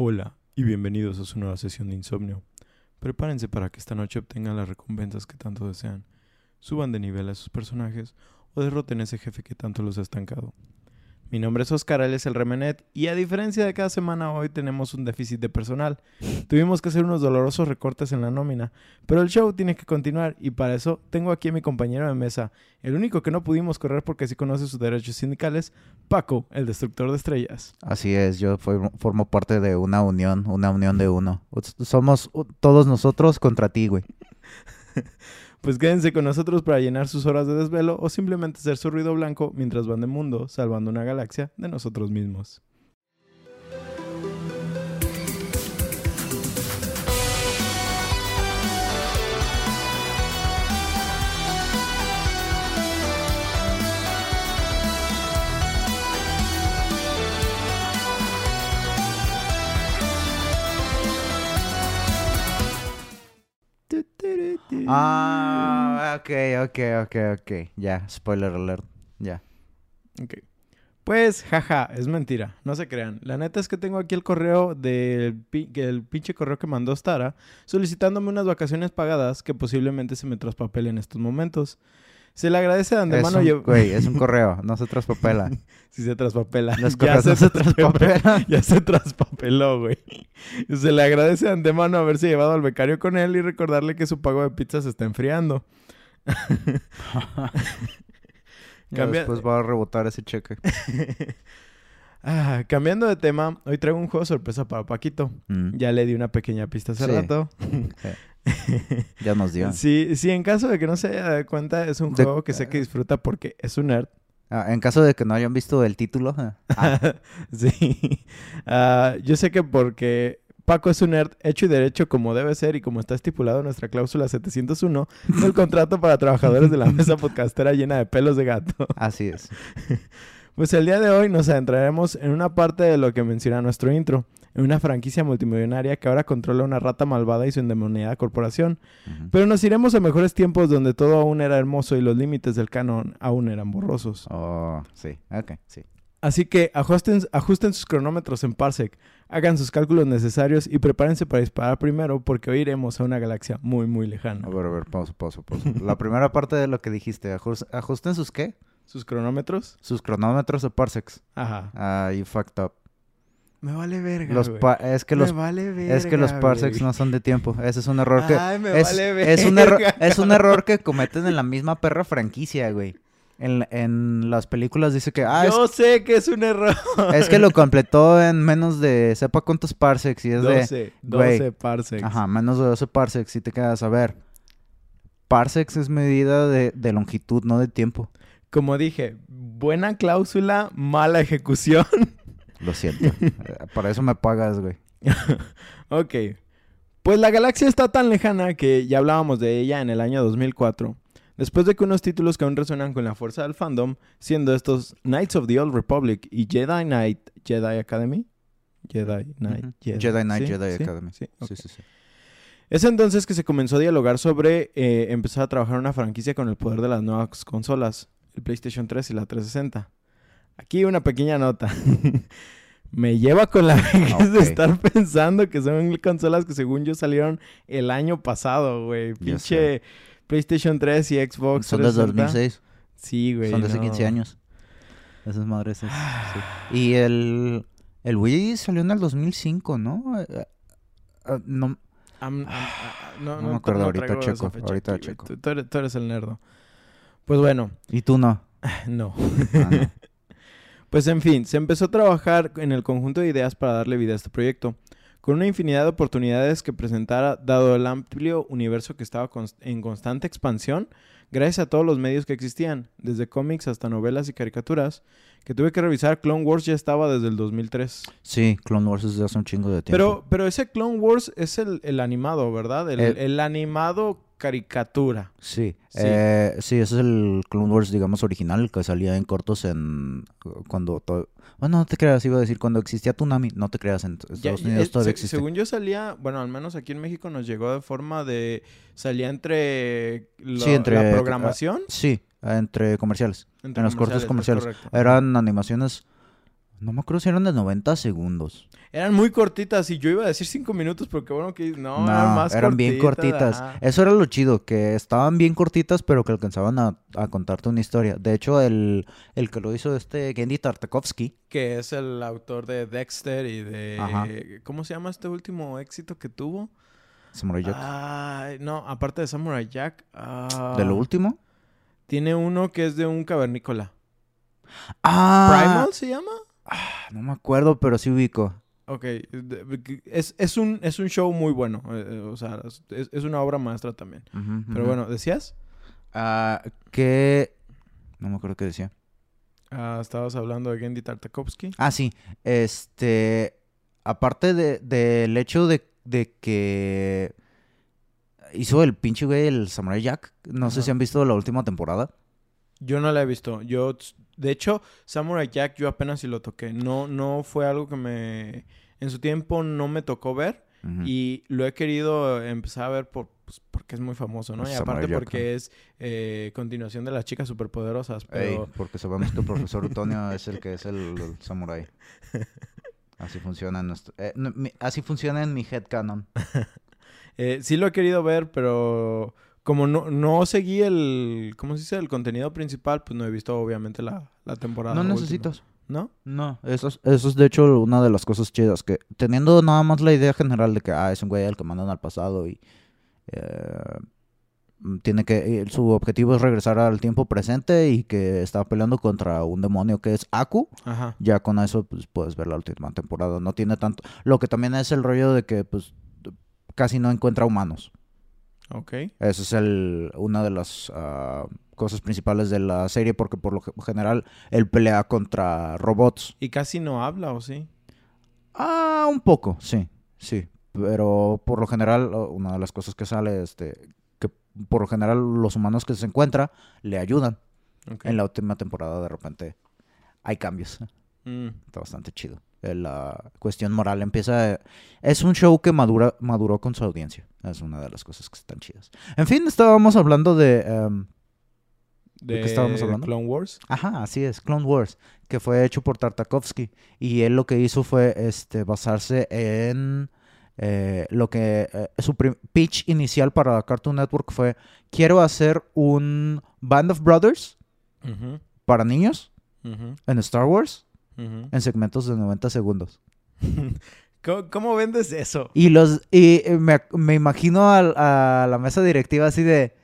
Hola y bienvenidos a su nueva sesión de insomnio. Prepárense para que esta noche obtengan las recompensas que tanto desean, suban de nivel a sus personajes o derroten a ese jefe que tanto los ha estancado. Mi nombre es Oscar, él es el Remenet y a diferencia de cada semana hoy tenemos un déficit de personal. Tuvimos que hacer unos dolorosos recortes en la nómina, pero el show tiene que continuar y para eso tengo aquí a mi compañero de mesa, el único que no pudimos correr porque sí conoce sus derechos sindicales, Paco, el destructor de estrellas. Así es, yo formo, parte de una unión, una unión de uno. Somos todos nosotros contra ti, güey. Pues quédense con nosotros para llenar sus horas de desvelo o simplemente ser su ruido blanco mientras van de mundo salvando una galaxia de nosotros mismos. Ah, ok, ok, ok, ok. Ya, spoiler alert. Ya. Ok. Pues, jaja, es mentira. No se crean. La neta es que tengo aquí el correo del el pinche correo que mandó Stara solicitándome unas vacaciones pagadas que posiblemente se me traspapelen en estos momentos. Se le agradece de antemano. yo- güey, es un correo, no se traspapela. Si se traspapela. Los Ya correos no se traspapelan. Ya se traspapeló, güey. Se le agradece de antemano haberse llevado al becario con él y recordarle que su pago de pizza se está enfriando. Ya Cambia- Después va a rebotar ese cheque. Ah, cambiando de tema, hoy traigo un juego sorpresa para Paquito. Mm, Ya le di una pequeña pista hace Sí. rato. Ya nos dio. Sí, sí, en caso de que no se haya dado cuenta, es un De- juego que sé que disfruta porque es un nerd. Ah, en caso de que no hayan visto el título. ah, ah, sí. Ah, yo sé que porque Paco es un nerd hecho y derecho como debe ser y como está estipulado en nuestra cláusula 701 del contrato para trabajadores de la mesa podcastera llena de pelos de gato. así es. Pues el día de hoy nos adentraremos en una parte de lo que menciona nuestro intro, en una franquicia multimillonaria que ahora controla una rata malvada y su endemoniada corporación. Pero nos iremos a mejores tiempos donde todo aún era hermoso y los límites del canon aún eran borrosos. Oh, sí. Ok, sí. Así que ajusten, ajusten sus cronómetros en Parsec, hagan sus cálculos necesarios y prepárense para disparar primero porque hoy iremos a una galaxia muy muy lejana. A ver, a ver, pausa, pausa, pausa. La primera parte de lo que dijiste, ajus- ajusten sus qué? ¿Sus cronómetros? Sus cronómetros de parsecs. Ajá. Ah, you fucked up. Me vale verga, Los es que los Me vale verga, es que los parsecs no son de tiempo. Ese es un error que Ay, me es, vale es un error verga, es un error que cometen en la misma perra franquicia, güey. En, en las películas dice que ah, es, Yo sé que es un error. es que lo completó en menos de sepa cuántos parsecs y es de 12, güey. 12 parsecs. ajá, menos de 12 parsecs y te quedas a ver. Parsecs es medida de, de longitud, no de tiempo. Como dije, buena cláusula, mala ejecución. Lo siento. Para eso me pagas, güey. ok. Pues la galaxia está tan lejana que ya hablábamos de ella en el año 2004. Después de que unos títulos que aún resuenan con la fuerza del fandom, siendo estos Knights of the Old Republic y Jedi Knight Jedi Academy. Jedi Knight. Jedi, Jedi Knight, ¿sí? Jedi ¿Sí? Academy. Sí. Sí, sí, sí. Es entonces que se comenzó a dialogar sobre eh, empezar a trabajar una franquicia con el poder de las nuevas consolas, el PlayStation 3 y la 360. Aquí una pequeña nota. Me lleva con la vejez de estar pensando que son consolas que según yo salieron el año pasado, güey. Pinche PlayStation 3 y Xbox Son de 360. 2006. Sí, güey. Son de hace no. 15 años. Esas madres. sí. Y el, el Wii salió en el 2005, ¿no? Eh, eh, ah, no no, No me acuerdo, ahorita checo, ahorita aquí, checo. Tú, tú eres, tú eres el nerdo. Pues bueno, y tú no. no. Ah, no. Pues en fin, se empezó a trabajar en el conjunto de ideas para darle vida a este proyecto, con una infinidad de oportunidades que presentara dado el amplio universo que estaba en constante expansión, gracias a todos los medios que existían, desde cómics hasta novelas y caricaturas, que tuve que revisar, Clone Wars ya estaba desde el 2003. Sí, Clone Wars es de hace un chingo de tiempo. Pero, pero ese Clone Wars es el, el animado, ¿verdad? El, El- el animado caricatura. Sí, Sí. eh, sí, ese es el Clone Wars, digamos, original, que salía en cortos en... Cuando... to- Bueno, no te creas, iba a decir, cuando existía Tsunami, no te creas, en Estados Ya- Unidos eh, todavía se- existe. Según yo salía, bueno, al menos aquí en México nos llegó de forma de salía entre, lo- Sí, entre- la programación Sí, entre comerciales. entre en los cortos es comerciales. correcto. Eran animaciones No me acuerdo si eran de 90 segundos. Eran muy cortitas y yo iba a decir cinco minutos porque bueno que no, No, eran más eran bien cortitas. ajá. Eso era lo chido, que estaban bien cortitas, pero que alcanzaban a, a contarte una historia. De hecho, el, el que lo hizo este Gendy Tartakovsky, Que es el autor de Dexter y de... Ajá. ¿Cómo se llama este último éxito que tuvo? Samurai Jack, Ay, no, aparte de Samurai Jack. ah, de lo último. Tiene uno que es de un cavernícola. Ah, ¿Primal se llama? no me acuerdo, pero sí ubico. Ok, de- es, es, un, es un show muy bueno. eh, eh, o sea, es, es una obra maestra también. Pero bueno, ¿decías? Ah, que... No me acuerdo qué decía. Ah, estabas hablando de Gendy Tartakovsky. Ah, sí. Este. Aparte de- del hecho de, de que hizo el pinche güey el Samurai Jack. No sé si han visto la última temporada. Yo no la he visto. Yo, de hecho, Samurai Jack yo apenas si lo toqué. No, no fue algo que me... En su tiempo no me tocó ver. Y lo he querido empezar a ver por, pues, porque es muy famoso, ¿no? Pues y Samurai aparte Jack, porque es eh, continuación de las chicas superpoderosas. Ey, porque sabemos que el profesor Utonio es el que es el, el Samurai. Así funciona en nuestro, eh, no, mi- así funciona en mi headcanon. eh, sí lo he querido ver, pero como no, no seguí el, ¿cómo se dice? El contenido principal, pues no he visto obviamente la, la temporada. No necesitas. ¿No? No, eso es, eso es de hecho una de las cosas chidas, que teniendo nada más la idea general de que ah, es un güey al que mandan al pasado y eh, tiene que, y su objetivo es regresar al tiempo presente y que está peleando contra un demonio que es Aku, Ajá. ya con eso pues, puedes ver la última temporada, no tiene tanto, lo que también es el rollo de que pues casi no encuentra humanos, Ok. esa es el, una de las ah, cosas principales de la serie porque por lo ge- general él pelea contra robots. Y casi no habla, ¿o sí? Ah, un poco, sí, sí. Pero por lo general, una de las cosas que sale, este, que por lo general los humanos que se encuentra le ayudan. En la última temporada de repente hay cambios. Mm. Está bastante chido. La cuestión moral empieza... Es un show que madura, maduró con su audiencia. Es una de las cosas que están chidas. En fin, estábamos hablando de... em, ¿De qué estábamos hablando? Clone Wars. Ajá, así es, Clone Wars, que fue hecho por Tartakovsky. Y él lo que hizo fue este, basarse en eh, lo que eh, su pitch inicial para Cartoon Network fue, quiero hacer un Band of Brothers para niños en Star Wars en segmentos de 90 segundos. ¿Cómo, cómo vendes eso? Y los y eh, me, me imagino a, la mesa directiva así de,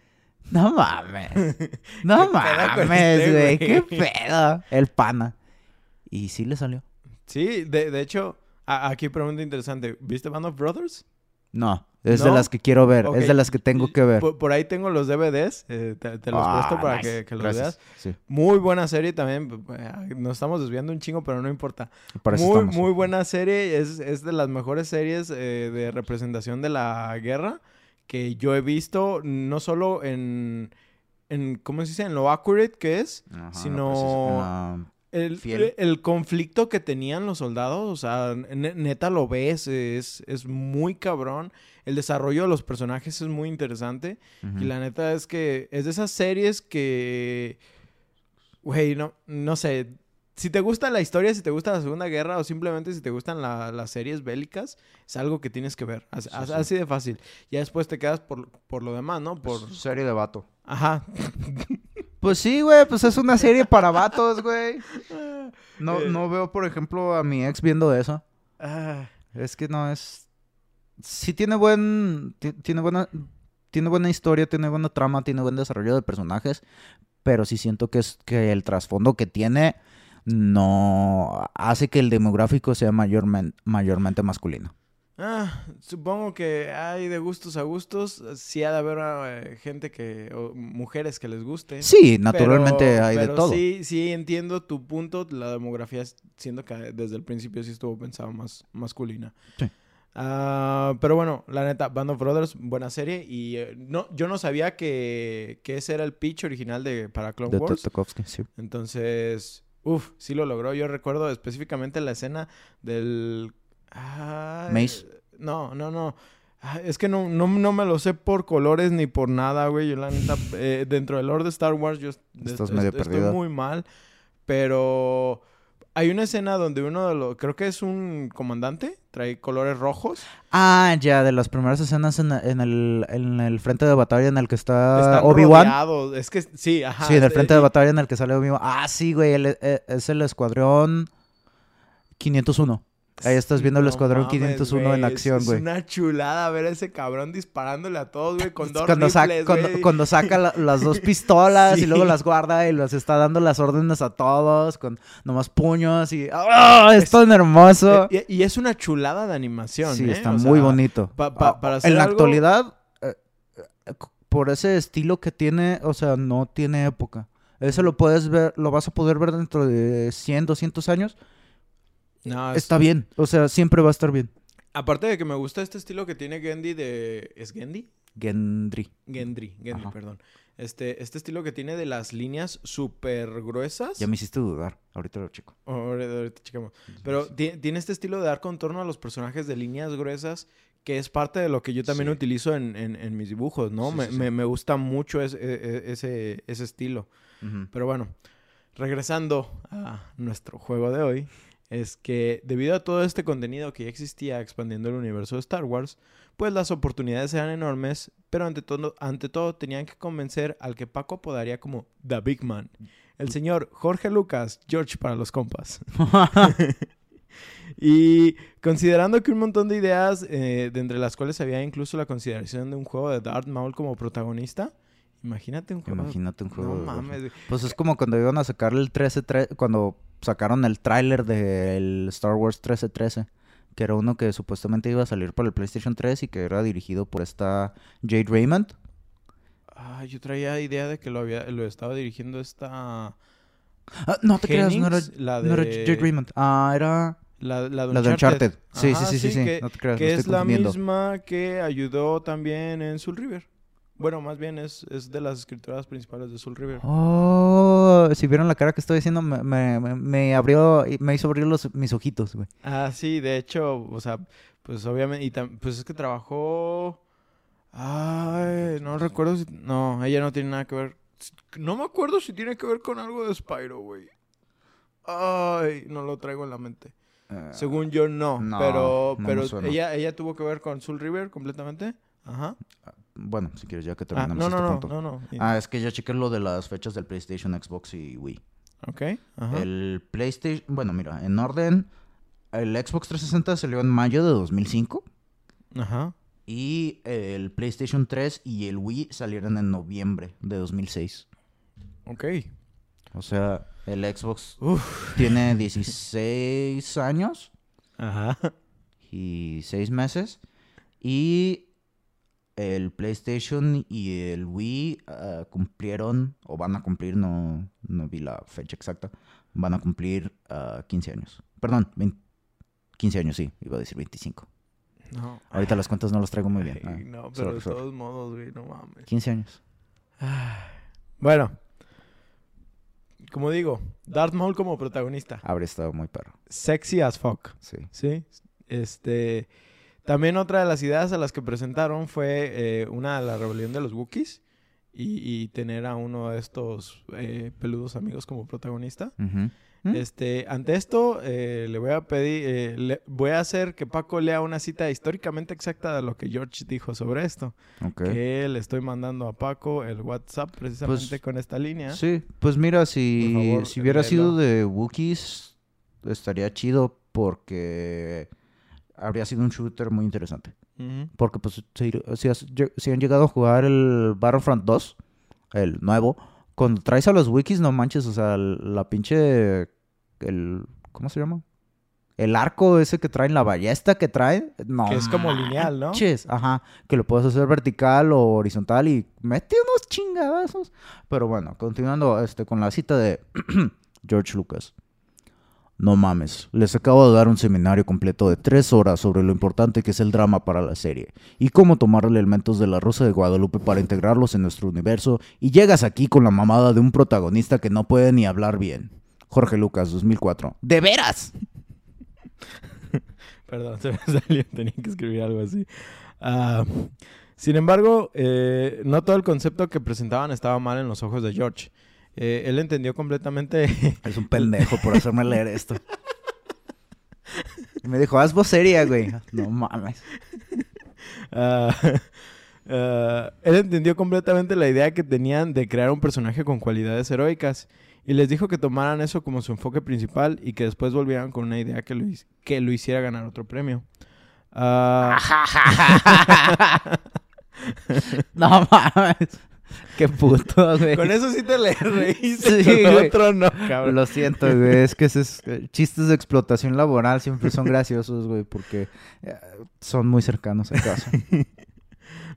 no mames, no ¿Qué pedo con mames, güey, güey?" qué pedo, el pana. Y sí le salió. Sí, de, de hecho, a- aquí pregunta interesante. ¿Viste Band of Brothers? No, es de ¿No? las que quiero ver, Ok, es de las que tengo que ver. Por, por ahí tengo los DVDs, eh, te, te los Ah, presto para nice. que, que los Gracias. veas. Sí, Muy buena serie también. eh, Nos estamos desviando un chingo, pero no importa. para Muy, estamos. muy buena serie. Es, es de las mejores series eh, de representación de la guerra que yo he visto, no solo en, en ¿cómo se dice? En lo accurate que es, Ajá, sino- ah, el, Fiel. el conflicto que tenían los soldados, o sea, ne- neta lo ves, es, es muy cabrón. El desarrollo de los personajes es muy interesante. Y la neta es que es de esas series que, güey, no, no sé, si te gusta la historia, si te gusta la Segunda Guerra o simplemente si te gustan la- las series bélicas, es algo que tienes que ver. Así, Sí, as- sí. así de fácil. Ya después te quedas por, por lo demás, ¿no? Por... Pues, serie de vato. Ajá. Pues sí, güey, pues es una serie para vatos, güey. No, Eh. no veo, por ejemplo, a mi ex viendo eso. Ah, Es que no es. Sí tiene buen. ti- Tiene buena. Tiene buena historia, tiene buena trama, tiene buen desarrollo de personajes. Pero sí siento que es que el trasfondo que tiene no hace que el demográfico sea mayormen- mayormente masculino. ah, supongo que hay de gustos a gustos. Sí ha de haber eh, gente que... o mujeres que les guste. Sí, naturalmente Pero- hay de todo. Sí, sí entiendo tu punto. La demografía, siendo que desde el principio sí estuvo pensado más masculina. Sí. Ah, pero bueno, la neta, Band of Brothers, buena serie. Y eh, no, yo no sabía que, que ese era el pitch original de, para Clone De Wars. Sí. Entonces, uff, sí lo logró. Yo recuerdo específicamente la escena del... Ay, Mace. No, no, no. Ah, Es que no, no, no me lo sé por colores ni por nada, güey. Yo la neta, eh, dentro del lore de Star Wars, yo est- Estás est- medio estoy perdido. muy mal. Pero Hay una escena donde uno de los, creo que es un comandante, trae colores rojos. Ah, ya, de las primeras escenas en, en el, en el frente de batalla en el que está Obi-Wan. Es que sí, ajá. Sí, en el este, frente de batalla en el que sale Obi-Wan. Ah, sí, güey, el- eh, es el escuadrón 501. Ahí estás viendo el escuadrón mames, 501 en güey, acción, güey. Es una chulada ver a ese cabrón disparándole a todos, güey, con dos Cuando, saca- cuando, saca la- las dos pistolas Sí. y luego las guarda y las está dando las órdenes a todos con nomás puños y ¡ah! es, Es- tan hermoso. Y, y es una chulada de animación, sí, ¿eh? está O muy sea, bonito. pa- pa- para hacer en la algo- actualidad, eh, por ese estilo que tiene, o sea, no tiene época. Eso lo puedes ver, lo vas a poder ver dentro de 100, 200 años. No, es- Está bien, o sea, siempre va a estar bien. Aparte de que me gusta este estilo que tiene Gendy de... ¿Es Gendy? Gendry. Gendry, Gendry, Ajá. perdón. Este, este estilo que tiene de las líneas súper gruesas. Ya me hiciste dudar. Ahorita lo checo. Ahorita, ahorita checamos. Pero ti- tiene este estilo de dar contorno a los personajes de líneas gruesas que es parte de lo que yo también Sí. utilizo en, en- en mis dibujos, ¿no? Sí, me, sí, me- me gusta mucho ese, e- e- ese, ese estilo. Pero bueno, regresando a nuestro juego de hoy, es que debido a todo este contenido que ya existía expandiendo el universo de Star Wars, pues las oportunidades eran enormes, pero ante todo, ante todo tenían que convencer al que Paco apodaría como The Big Man, el señor Jorge Lucas, George para los compas. Y considerando que un montón de ideas, eh, de entre las cuales había incluso la consideración de un juego de Darth Maul como protagonista, imagínate un juego. Imagínate un juego. No de mames. Pues es como cuando iban a sacar el 13 cuando sacaron el tráiler del Star Wars 1313, que era uno que supuestamente iba a salir para el PlayStation 3 y que era dirigido por esta Jade Raymond. Ah, yo traía idea de que lo había, lo estaba dirigiendo esta Ah, no te creas, no era, la no era de- Jade Raymond. Ah, era La, la de la de Uncharted. Sí, Ajá, sí, sí, sí, sí. Que, no te creas, que es la misma que ayudó también en Soul River. Bueno, más bien es, es de las escritoras principales de Soul River. Oh, si vieron la cara que estoy diciendo, me, me, me- me abrió, me hizo abrir los, mis ojitos, güey. Ah, sí, de hecho, o sea, pues obviamente, y tam- pues es que trabajó... Ay, no recuerdo si... No, ella no tiene nada que ver. No me acuerdo si tiene que ver con algo de Spyro, güey. Ay, no lo traigo en la mente. Según yo, no. no, pero no pero ella, ella tuvo que ver con Soul River completamente. Ajá. Bueno, si quieres, ya que Ah, terminamos no, este no, no, punto. no, no. Ah, es que ya chequé lo de las fechas del PlayStation, Xbox y Wii. Ok, ajá. El PlayStation, bueno, mira, en orden, el Xbox 360 salió en mayo de 2005 Ajá. y el PlayStation 3 y el Wii salieron en noviembre de 2006. Ok. O sea, el Xbox Uf. tiene 16 años Ajá. y 6 meses y el PlayStation y el Wii ah, cumplieron, o van a cumplir, no, no vi la fecha exacta, van a cumplir ah, 15 años. Perdón, 20 15 años, sí, iba a decir 25. No. Ahorita las cuentas no las traigo muy bien. Ay, Ah, no, pero sorry, de sorry. todos modos, güey, no mames. 15 años. Bueno. Como digo, Darth Maul como protagonista. Habría estado muy perro. Sexy as fuck. Sí. Sí. Este. También otra de las ideas a las que presentaron fue eh, una la rebelión de los Wookiees. Y, y tener a uno de estos eh, peludos amigos como protagonista. ¿Mm? Este, ante esto, eh, le voy a pedir, eh, le- voy a hacer que Paco lea una cita históricamente exacta de lo que George dijo sobre esto. Ok. Que le estoy mandando a Paco el WhatsApp precisamente Pues, con esta línea. Sí, pues mira, si, favor, si hubiera léelo. sido de Wookiees, estaría chido porque habría sido un shooter muy interesante. Porque pues si, si has- si han llegado a jugar el Battlefront 2, el nuevo, cuando traes a los wikis, no manches, o sea, la pinche... El, ¿Cómo se llama? El arco ese que traen, la ballesta que traen. No Que es como lineal, ¿no? manches, Ajá, que lo puedes hacer vertical o horizontal y mete unos chingadazos. Pero bueno, continuando este, con la cita de George Lucas. No mames, les acabo de dar un seminario completo de tres horas sobre lo importante que es el drama para la serie y cómo tomar elementos de la Rosa de Guadalupe para integrarlos en nuestro universo y llegas aquí con la mamada de un protagonista que no puede ni hablar bien. Jorge Lucas, 2004. ¿De veras? Perdón, se me salió, tenía que escribir algo así. Ah, sin embargo, eh, no todo el concepto que presentaban estaba mal en los ojos de George. Eh, él entendió completamente Es un pendejo por hacerme leer esto. Y me dijo, haz vocería, güey. No mames. Ah, ah, él entendió completamente la idea que tenían de crear un personaje con cualidades heroicas y les dijo que tomaran eso como su enfoque principal y que después volvieran con una idea que lo, que lo hiciera ganar otro premio. Ah, No mames. Qué puto, güey. con eso sí te le reíste, Sí, con güey. otro no, cabrón. Lo siento, güey. Es que esos eh, chistes de explotación laboral siempre son graciosos, güey, porque eh, son muy cercanos al caso.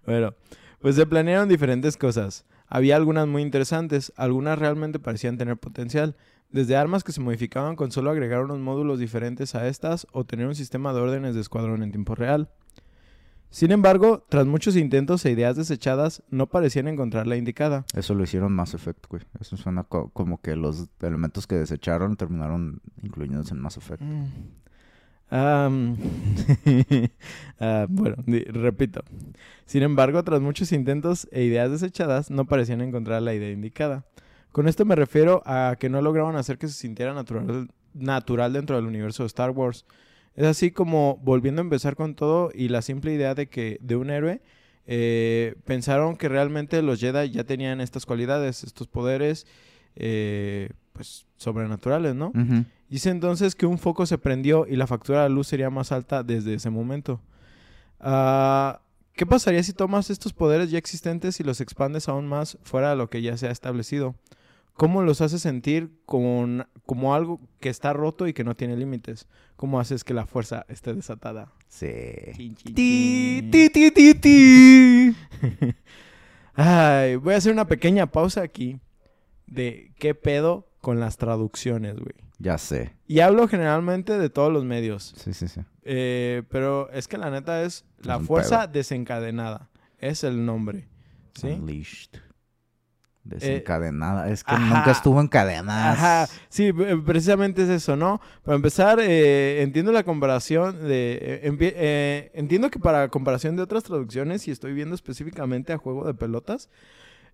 Bueno, pues se planearon diferentes cosas. Había algunas muy interesantes, algunas realmente parecían tener potencial, desde armas que se modificaban con solo agregar unos módulos diferentes a estas o tener un sistema de órdenes de escuadrón en tiempo real. Sin embargo, tras muchos intentos e ideas desechadas, no parecían encontrar la indicada. Eso lo hicieron Mass Effect, güey. Eso suena co- como que los elementos que desecharon terminaron incluyéndose en Mass Effect. Mm. Ah, bueno, repito. Sin embargo, tras muchos intentos e ideas desechadas, no parecían encontrar la idea indicada. Con esto me refiero a que no lograban hacer que se sintiera natural, natural dentro del universo de Star Wars. Es así como volviendo a empezar con todo y la simple idea de que de un héroe eh, pensaron que realmente los Jedi ya tenían estas cualidades, estos poderes, eh, pues sobrenaturales, ¿no? Dice entonces que un foco se prendió y la factura de luz sería más alta desde ese momento. Ah, ¿Qué pasaría si tomas estos poderes ya existentes y los expandes aún más fuera de lo que ya se ha establecido? ¿Cómo los haces sentir con, como algo que está roto y que no tiene límites? ¿Cómo haces que la fuerza esté desatada? Sí. Chin, chin, Ti, chin. ti, ti, ti, ti. Ay, voy a hacer una pequeña pausa aquí de qué pedo con las traducciones, güey. Ya sé. Y hablo generalmente de todos los medios. Sí, sí, sí. Eh, pero es que la neta es la fuerza desencadenada. Es el nombre. ¿Sí? Unleashed. Desencadenada. es que ajá. nunca estuvo encadenada. Ajá, sí, eh, precisamente es eso, ¿no? Para empezar, eh, entiendo la comparación de... eh, eh, entiendo que para comparación de otras traducciones, y estoy viendo específicamente a Juego de Pelotas,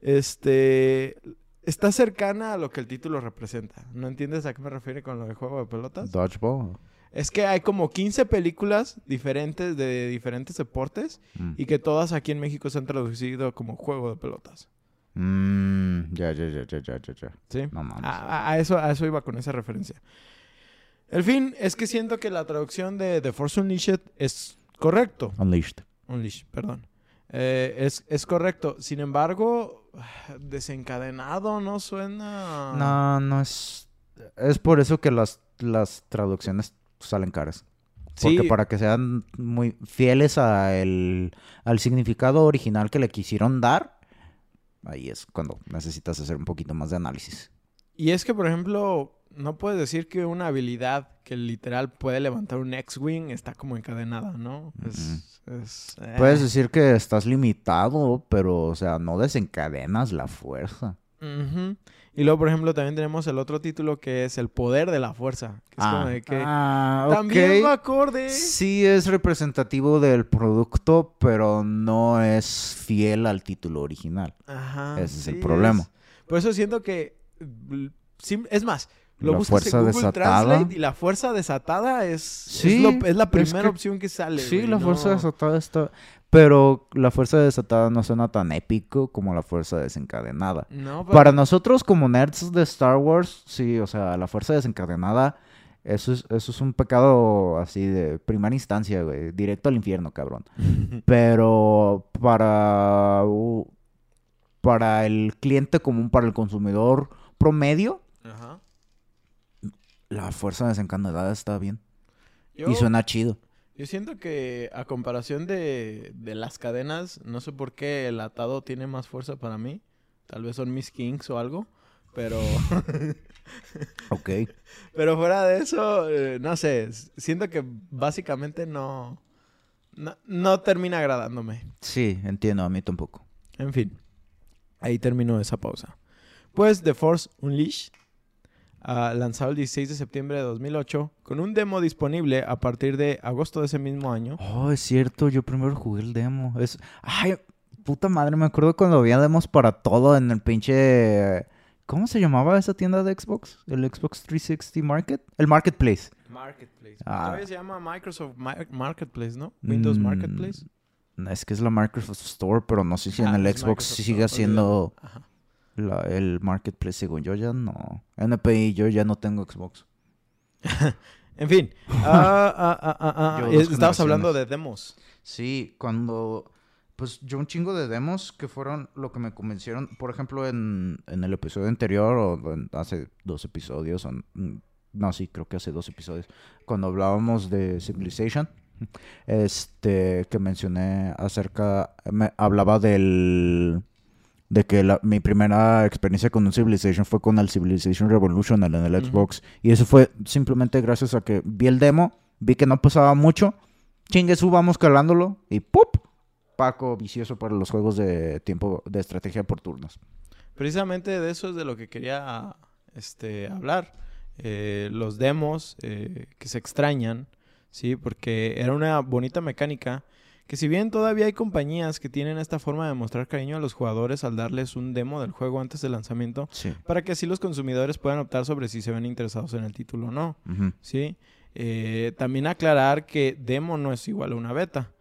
este... Está cercana a lo que el título representa. ¿No entiendes a qué me refiero con lo de Juego de Pelotas? Dodgeball. Es que hay como 15 películas diferentes de diferentes deportes Mm. y que todas aquí en México se han traducido como juego de pelotas. Mm, ya, ya, ya, ya, ya, ya, ya. ¿Sí? No mames. A, a- a eso, a eso iba con esa referencia. El fin es que siento que la traducción de The Force Unleashed es correcto. Unleashed. Unleashed, perdón. Eh, es, es correcto. Sin embargo, desencadenado no suena... No, no es. Es por eso que las, las traducciones salen caras. Porque Sí, para que sean muy fieles a el- al significado original que le quisieron dar, ahí es cuando necesitas hacer un poquito más de análisis. Y es que, por ejemplo, no puedes decir que una habilidad que literal puede levantar un X-Wing está como encadenada, ¿no? Es, es, eh. Puedes decir que estás limitado, pero, o sea, no desencadenas la fuerza. Y luego, por ejemplo, también tenemos el otro título que es El Poder de la Fuerza. Que es como de que ah, también va acorde. Sí es representativo del producto, pero no es fiel al título original. Ajá, Ese es el problema. Por eso siento que... mm, Es más, lo La buscas fuerza en Google desatada. Translate y la fuerza desatada es, Sí, es, lo- es la es primera que- opción que sale. Sí, güey, la fuerza desatada está... Pero la fuerza desatada no suena tan épico como la fuerza desencadenada. No, pero- Para nosotros como nerds de Star Wars, sí, o sea, la fuerza desencadenada, eso es, eso es un pecado así de primera instancia, güey. Directo al infierno, cabrón. Pero para, para el cliente común, para el consumidor promedio, Ajá. la fuerza desencadenada está bien. Yo- Y suena chido. Yo siento que a comparación de, de las cadenas, no sé por qué el atado tiene más fuerza para mí. Tal vez son mis kings o algo. Pero, Ok. pero fuera de eso, eh, no sé. Siento que básicamente no, no, no termina agradándome. Sí, entiendo, a mí tampoco. En fin, ahí terminó esa pausa. Pues The Force Unleashed, lanzado el 16 de septiembre de 2008, con un demo disponible a partir de agosto de ese mismo año. Oh, es cierto, yo primero jugué el demo. Es... Ay, puta madre, me acuerdo cuando había demos para todo en el pinche... ¿Cómo se llamaba esa tienda de Xbox? ¿El Xbox 360 Market? El Marketplace. Marketplace. Ah. Todavía se llama Microsoft Mar- Marketplace, ¿no? Windows Mm, Marketplace. Es que es la Microsoft Store, pero no sé si en Ah, el Xbox Microsoft sigue Store, siendo Ajá. La- el Marketplace. Según yo ya no. NPI, yo ya no tengo Xbox. En fin. ah, ah, ah, Estabas hablando de demos. Sí, cuando... Pues yo un chingo de demos que fueron lo que me convencieron. Por ejemplo, en, en el episodio anterior o en- hace dos episodios. o en- no, sí, creo que hace dos episodios. Cuando hablábamos de Civilization. Este, que mencioné acerca... Me hablaba del... De que la- mi primera experiencia con un Civilization fue con el Civilization Revolution en el. Xbox. Y eso fue simplemente gracias a que vi el demo, vi que no pasaba mucho. Chingue su, vamos calándolo. Y ¡pup! Paco vicioso para los juegos de tiempo de estrategia por turnos. Precisamente de eso es de lo que quería este, hablar. Eh, los demos eh, que se extrañan, ¿sí? Porque era una bonita mecánica que si bien todavía hay compañías que tienen esta forma de mostrar cariño a los jugadores al darles un demo del juego antes del lanzamiento, Sí. para que así los consumidores puedan optar sobre si se ven interesados en el título o no, ¿sí? Eh, también aclarar que demo no es igual a una beta.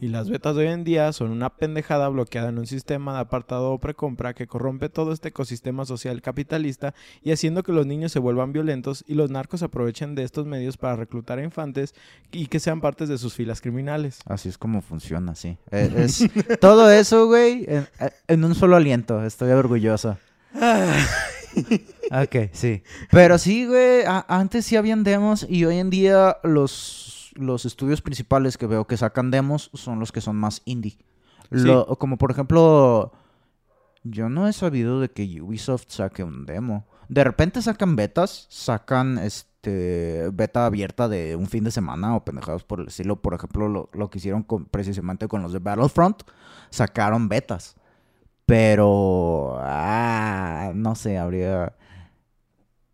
Y las betas de hoy en día son una pendejada bloqueada en un sistema de apartado o precompra que corrompe todo este ecosistema social capitalista y haciendo que los niños se vuelvan violentos y los narcos aprovechen de estos medios para reclutar a infantes y que sean partes de sus filas criminales. Así es como funciona, sí. Eh, es, todo eso, güey, en, en un solo aliento. Estoy orgulloso. Ok, sí. Pero sí, güey, antes sí habían demos y hoy en día los, los estudios principales que veo que sacan demos son los que son más indie. Lo- como por ejemplo, yo no he sabido de que Ubisoft saque un demo. De repente sacan betas, sacan este beta abierta de un fin de semana o pendejados por el estilo. Por ejemplo, lo, lo que hicieron con- precisamente con los de Battlefront, sacaron betas. Pero, ah, no sé, habría...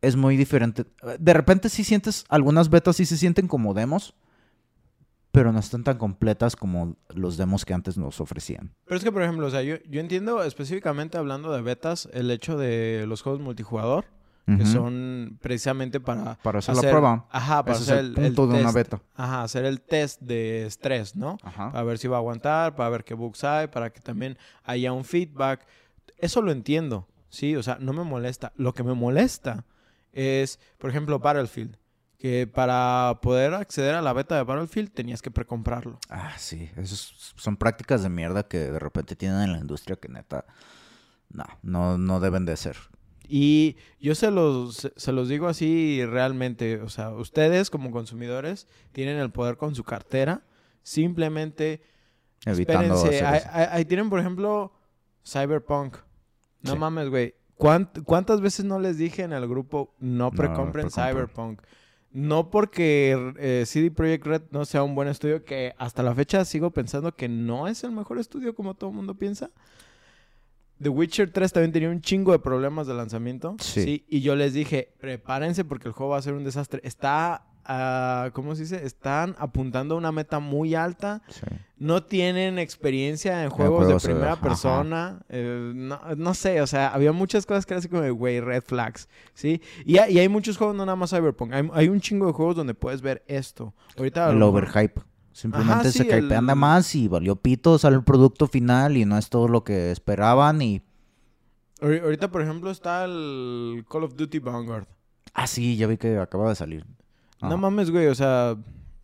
Es muy diferente. De repente sí sientes, algunas betas sí se sienten como demos, pero no están tan completas como los demos que antes nos ofrecían. Pero es que, por ejemplo, o sea, yo, yo entiendo específicamente hablando de betas el hecho de los juegos multijugador, que son precisamente para... Para hacer, la hacer- prueba. Ajá, para Ese es hacer el punto de una beta. Ajá, hacer el test de estrés, ¿no? Ajá. Para ver si va a aguantar, para ver qué bugs hay, para que también haya un feedback. Eso lo entiendo, ¿sí? O sea, no me molesta. Lo que me molesta es, por ejemplo, Battlefield. Que para poder acceder a la beta de Battlefield tenías que precomprarlo. Ah, sí. Esos son prácticas de mierda que de repente tienen en la industria que neta... No, no, no deben de ser. Y yo se los, se, los digo así realmente. O sea, ustedes como consumidores tienen el poder con su cartera. Simplemente Evitando Espérense, ahí, tienen, por ejemplo, Cyberpunk. No Sí. mames, güey. ¿Cuánt- ¿Cuántas veces no les dije en el grupo no precompren precompren. Cyberpunk? No porque eh, CD Projekt Red no sea un buen estudio, que hasta la fecha sigo pensando que no es el mejor estudio como todo el mundo piensa. The Witcher 3 también tenía un chingo de problemas de lanzamiento. Sí. Y yo les dije, prepárense porque el juego va a ser un desastre. Está, ah, ¿cómo se dice? Están apuntando a una meta muy alta Sí. no tienen experiencia en juegos, juegos, de primera persona. eh, no, no sé, o sea, había muchas cosas que eran así como de, güey, red flags, ¿sí? Y, hay- y hay muchos juegos, no nada más Cyberpunk. Hay, hay un chingo de juegos donde puedes ver esto. Ahorita El overhype. Simplemente Ajá, se sí, el- más y valió pito, sale el producto final y no es todo lo que esperaban y... ahori- Ahorita, por ejemplo, está el Call of Duty Vanguard. Ah, sí, ya vi que acaba de salir. Ajá. No mames, güey, o sea,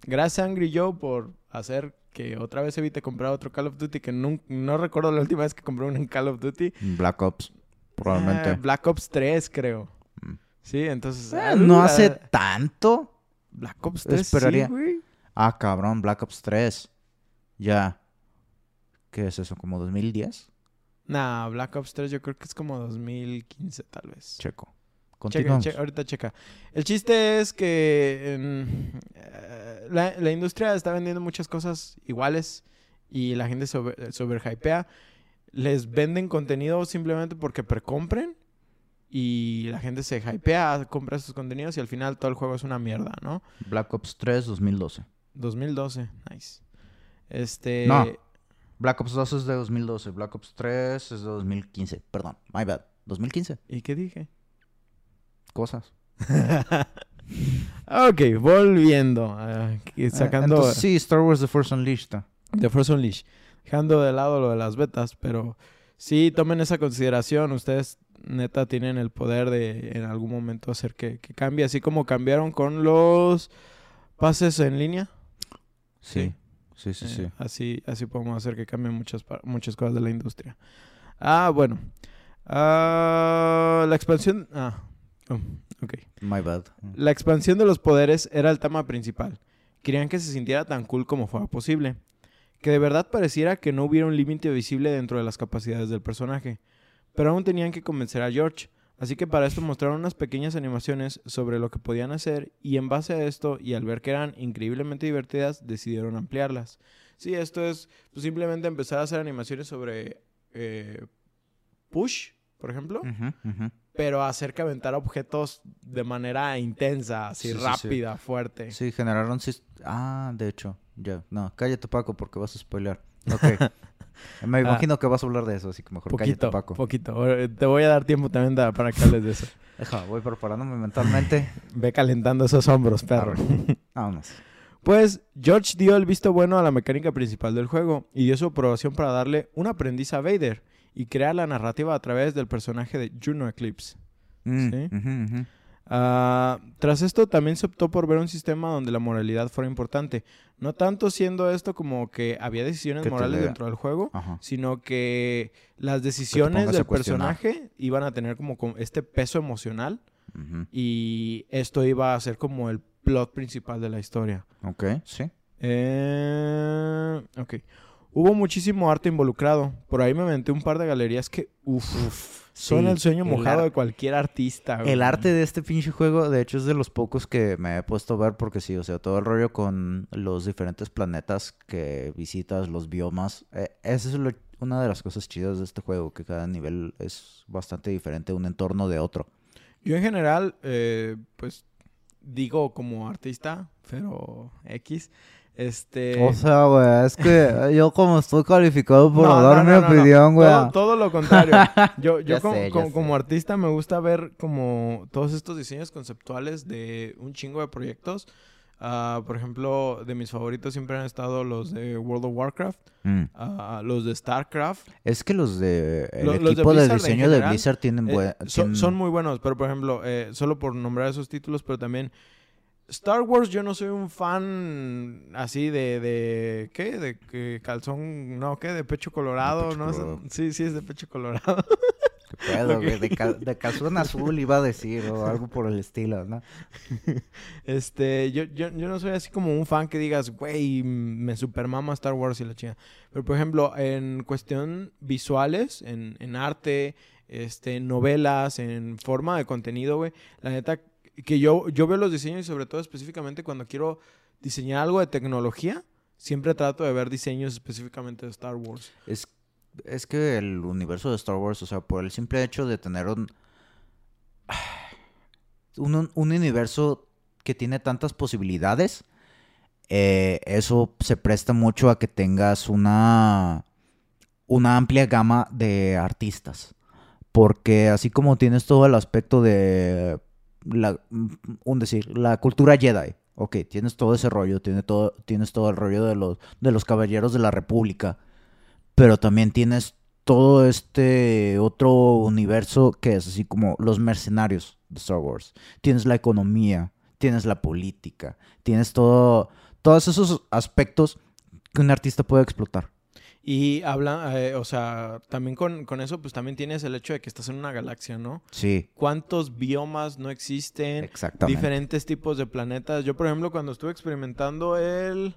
gracias a Angry Joe por hacer que otra vez evite comprar otro Call of Duty, que nun- no, recuerdo la última vez que compré un Call of Duty. Black Ops, probablemente. Eh, Black Ops 3, creo. Mm. Sí, entonces... Eh, no ah, hace tanto. Black Ops 3, Esperaría. sí, güey. Ah, cabrón, Black Ops 3. Ya. ¿Qué es eso? ¿Como 2010? Nah, Black Ops 3 yo creo que es como 2015 tal vez. Checo. Continuamos. checa, ahorita checa. El chiste es que en, eh, la, la industria está vendiendo muchas cosas iguales y la gente se over, se overhypea. Les venden contenido simplemente porque precompren y la gente se hypea, compra sus contenidos y al final todo el juego es una mierda, ¿no? Black Ops 3, 2012. 2012, nice. Este... No. Black Ops 2 es de 2012. Black Ops 3 es de 2015. Perdón, my bad. 2015. ¿Y qué dije? Cosas. ok, volviendo. ah, Eh, sacando entonces, sí, Star Wars The Force Unleashed. The Force Unleashed. Dejando de lado lo de las betas, pero sí tomen esa consideración. Ustedes neta tienen el poder de en algún momento hacer que, que cambie, así como cambiaron con los pases en línea. Sí, sí, sí, Eh, sí. Así, así podemos hacer que cambien muchas, muchas cosas de la industria. Ah, bueno. Ah, la expansión. Ah, oh, ok. My bad. La expansión de los poderes era el tema principal. Querían que se sintiera tan cool como fuera posible. Que de verdad pareciera que no hubiera un límite visible dentro de las capacidades del personaje. Pero aún tenían que convencer a George. Así que para esto mostraron unas pequeñas animaciones sobre lo que podían hacer y en base a esto y al ver que eran increíblemente divertidas decidieron ampliarlas. Sí, esto es pues, simplemente empezar a hacer animaciones sobre eh, push, por ejemplo. Pero hacer que aventar objetos de manera intensa, así Sí, sí, sí. rápida, fuerte. Sí, generaron... Ah, de hecho. Ya. No, cállate, Paco, porque vas a spoilear. Ok. Me imagino que vas a hablar de eso, así que mejor Ah. Poquito, cállate, Paco. poquito. Ahora, Te voy a dar tiempo también para que hables de eso. Deja, voy preparándome mentalmente. Ve calentando esos hombros, perro. Vámonos. Pues George dio el visto bueno a la mecánica principal del juego y dio su aprobación para darle un aprendiz a Vader y crear la narrativa a través del personaje de Juno Eclipse. Mm, Sí. Ah, tras esto también se optó por ver un sistema donde la moralidad fuera importante. No tanto siendo esto como que había decisiones Que morales dentro del juego, Ajá. sino que las decisiones del personaje iban a tener como, este peso emocional y esto iba a ser como el plot principal de la historia. Ok, sí. Eh, ok. Hubo muchísimo arte involucrado. Por ahí me aventé un par de galerías que, uff, son sí, el sueño mojado de cualquier artista. El arte de este pinche juego, de hecho, es de los pocos que me he puesto a ver porque sí, o sea, todo el rollo con los diferentes planetas que visitas, los biomas, eh, esa es lo- una de las cosas chidas de este juego, que cada nivel es bastante diferente un entorno de otro. Yo en general, eh, pues digo como artista, pero X. Este. O sea, güey, es que yo como estoy calificado por No, dar no, mi no, no, no. opinión, güey. Todo, todo lo contrario. Yo, yo como, sé, como- artista me gusta ver como todos estos diseños conceptuales de un chingo de proyectos. Ah, por ejemplo, de mis favoritos siempre han estado los de World of Warcraft, Mm. ah, los de StarCraft. Es que los de el Lo- los de equipo de, Blizzard diseño de Blizzard tienen Eh, buen son, tienen- son muy buenos, pero por ejemplo, eh, solo por nombrar esos títulos, pero también Star Wars, yo no soy un fan así de, de ¿qué? De que calzón, no, ¿qué? De pecho colorado, pecho ¿no? colorado. Sí, sí, es de pecho colorado. ¿Qué pedo? De, cal- de calzón azul iba a decir, o algo por el estilo, ¿no? Este, yo, yo, yo no soy así como un fan que digas, güey, me supermama Star Wars y la chingada. Pero, por ejemplo, en cuestión visuales, en, en arte, este, en novelas, en forma de contenido, güey, la neta, que yo, yo veo los diseños y sobre todo específicamente cuando quiero diseñar algo de tecnología, siempre trato de ver diseños específicamente de Star Wars. Es, es que el universo de Star Wars, o sea, por el simple hecho de tener un, un, un universo que tiene tantas posibilidades, eh, eso se presta mucho a que tengas una, una amplia gama de artistas. Porque así como tienes todo el aspecto de, la, un decir, la cultura Jedi, ok, tienes todo ese rollo, tiene todo, tienes todo el rollo de los, de los caballeros de la República, pero también tienes todo este otro universo que es así como los mercenarios de Star Wars. Tienes la economía, tienes la política, tienes todo, todos esos aspectos que un artista puede explotar. Y habla, eh, o sea, también con, con eso, pues también tienes el hecho de que estás en una galaxia, ¿no? Sí, ¿Cuántos biomas no existen? exactamente. diferentes tipos de planetas. Yo, por ejemplo, cuando estuve experimentando el...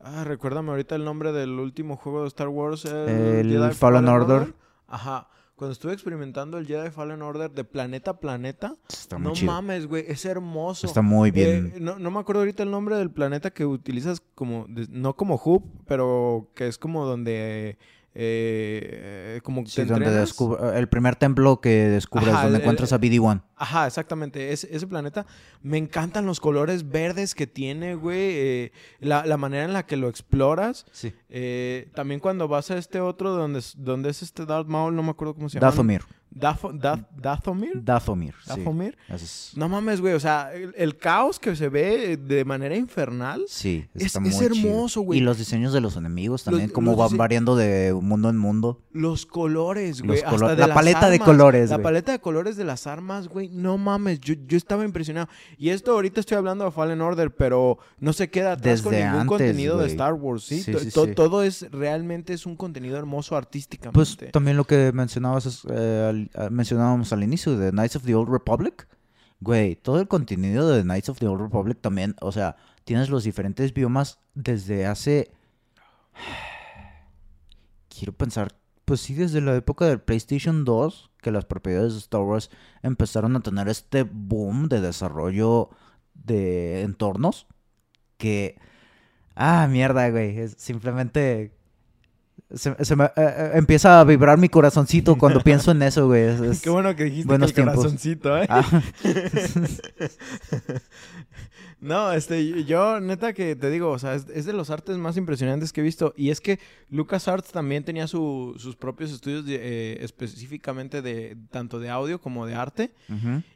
Ah, recuérdame ahorita el nombre del último juego de Star Wars. El, El Fallen Order. Ajá. Cuando estuve experimentando el Jedi Fallen Order de planeta a planeta. Está muy no chido. mames, güey. Es hermoso. Está muy bien. Eh, no, no me acuerdo ahorita el nombre del planeta que utilizas como... no como hub, pero que es como donde... eh, como Sí, te donde el primer templo que descubres, Ajá, donde el- encuentras a BD-1. Ajá, exactamente. Ese, ese planeta. Me encantan los colores verdes que tiene, güey. eh, la, la manera en la que lo exploras. Sí. Eh, también cuando vas a este otro donde, es- donde es este Darth Maul, no me acuerdo cómo se llama. Dathomir. Dafo- Dath- Dathomir. Dathomir. sí. Dathomir. Es- No mames, güey. O sea, el, el caos que se ve de manera infernal. Sí, Es- está es muy chido. hermoso, güey. Y los diseños de los enemigos también, Los- cómo los van variando de mundo en mundo. Los colores, Los güey. colo- hasta de la paleta de armas. colores, La güey. paleta de colores de las armas, güey. No mames, yo, yo estaba impresionado. Y esto ahorita estoy hablando de Fallen Order, pero no se queda atrás con ningún antes, contenido de. Star Wars, ¿sí? Sí, To- sí, to- sí. Todo es, realmente es un contenido hermoso artísticamente. Pues también lo que mencionabas es, eh, al- ah, mencionábamos al inicio de Knights of the Old Republic. Güey, todo el contenido de Knights of the Old Republic también, o sea, tienes los diferentes biomas desde hace... Quiero pensar, pues sí, desde la época del PlayStation 2, que las propiedades de Star Wars empezaron a tener este boom de desarrollo de entornos que... Ah, mierda, güey. Es simplemente se, se me, eh, eh, empieza a vibrar mi corazoncito cuando pienso en eso, güey. Es- es- Qué bueno que dijiste que el tiempos. corazoncito, ¿eh? Ah, No, este, yo neta que te digo, o sea, es, es de los artes más impresionantes que he visto. Y es que LucasArts también tenía su- sus propios estudios de, eh, específicamente de tanto de audio como de arte.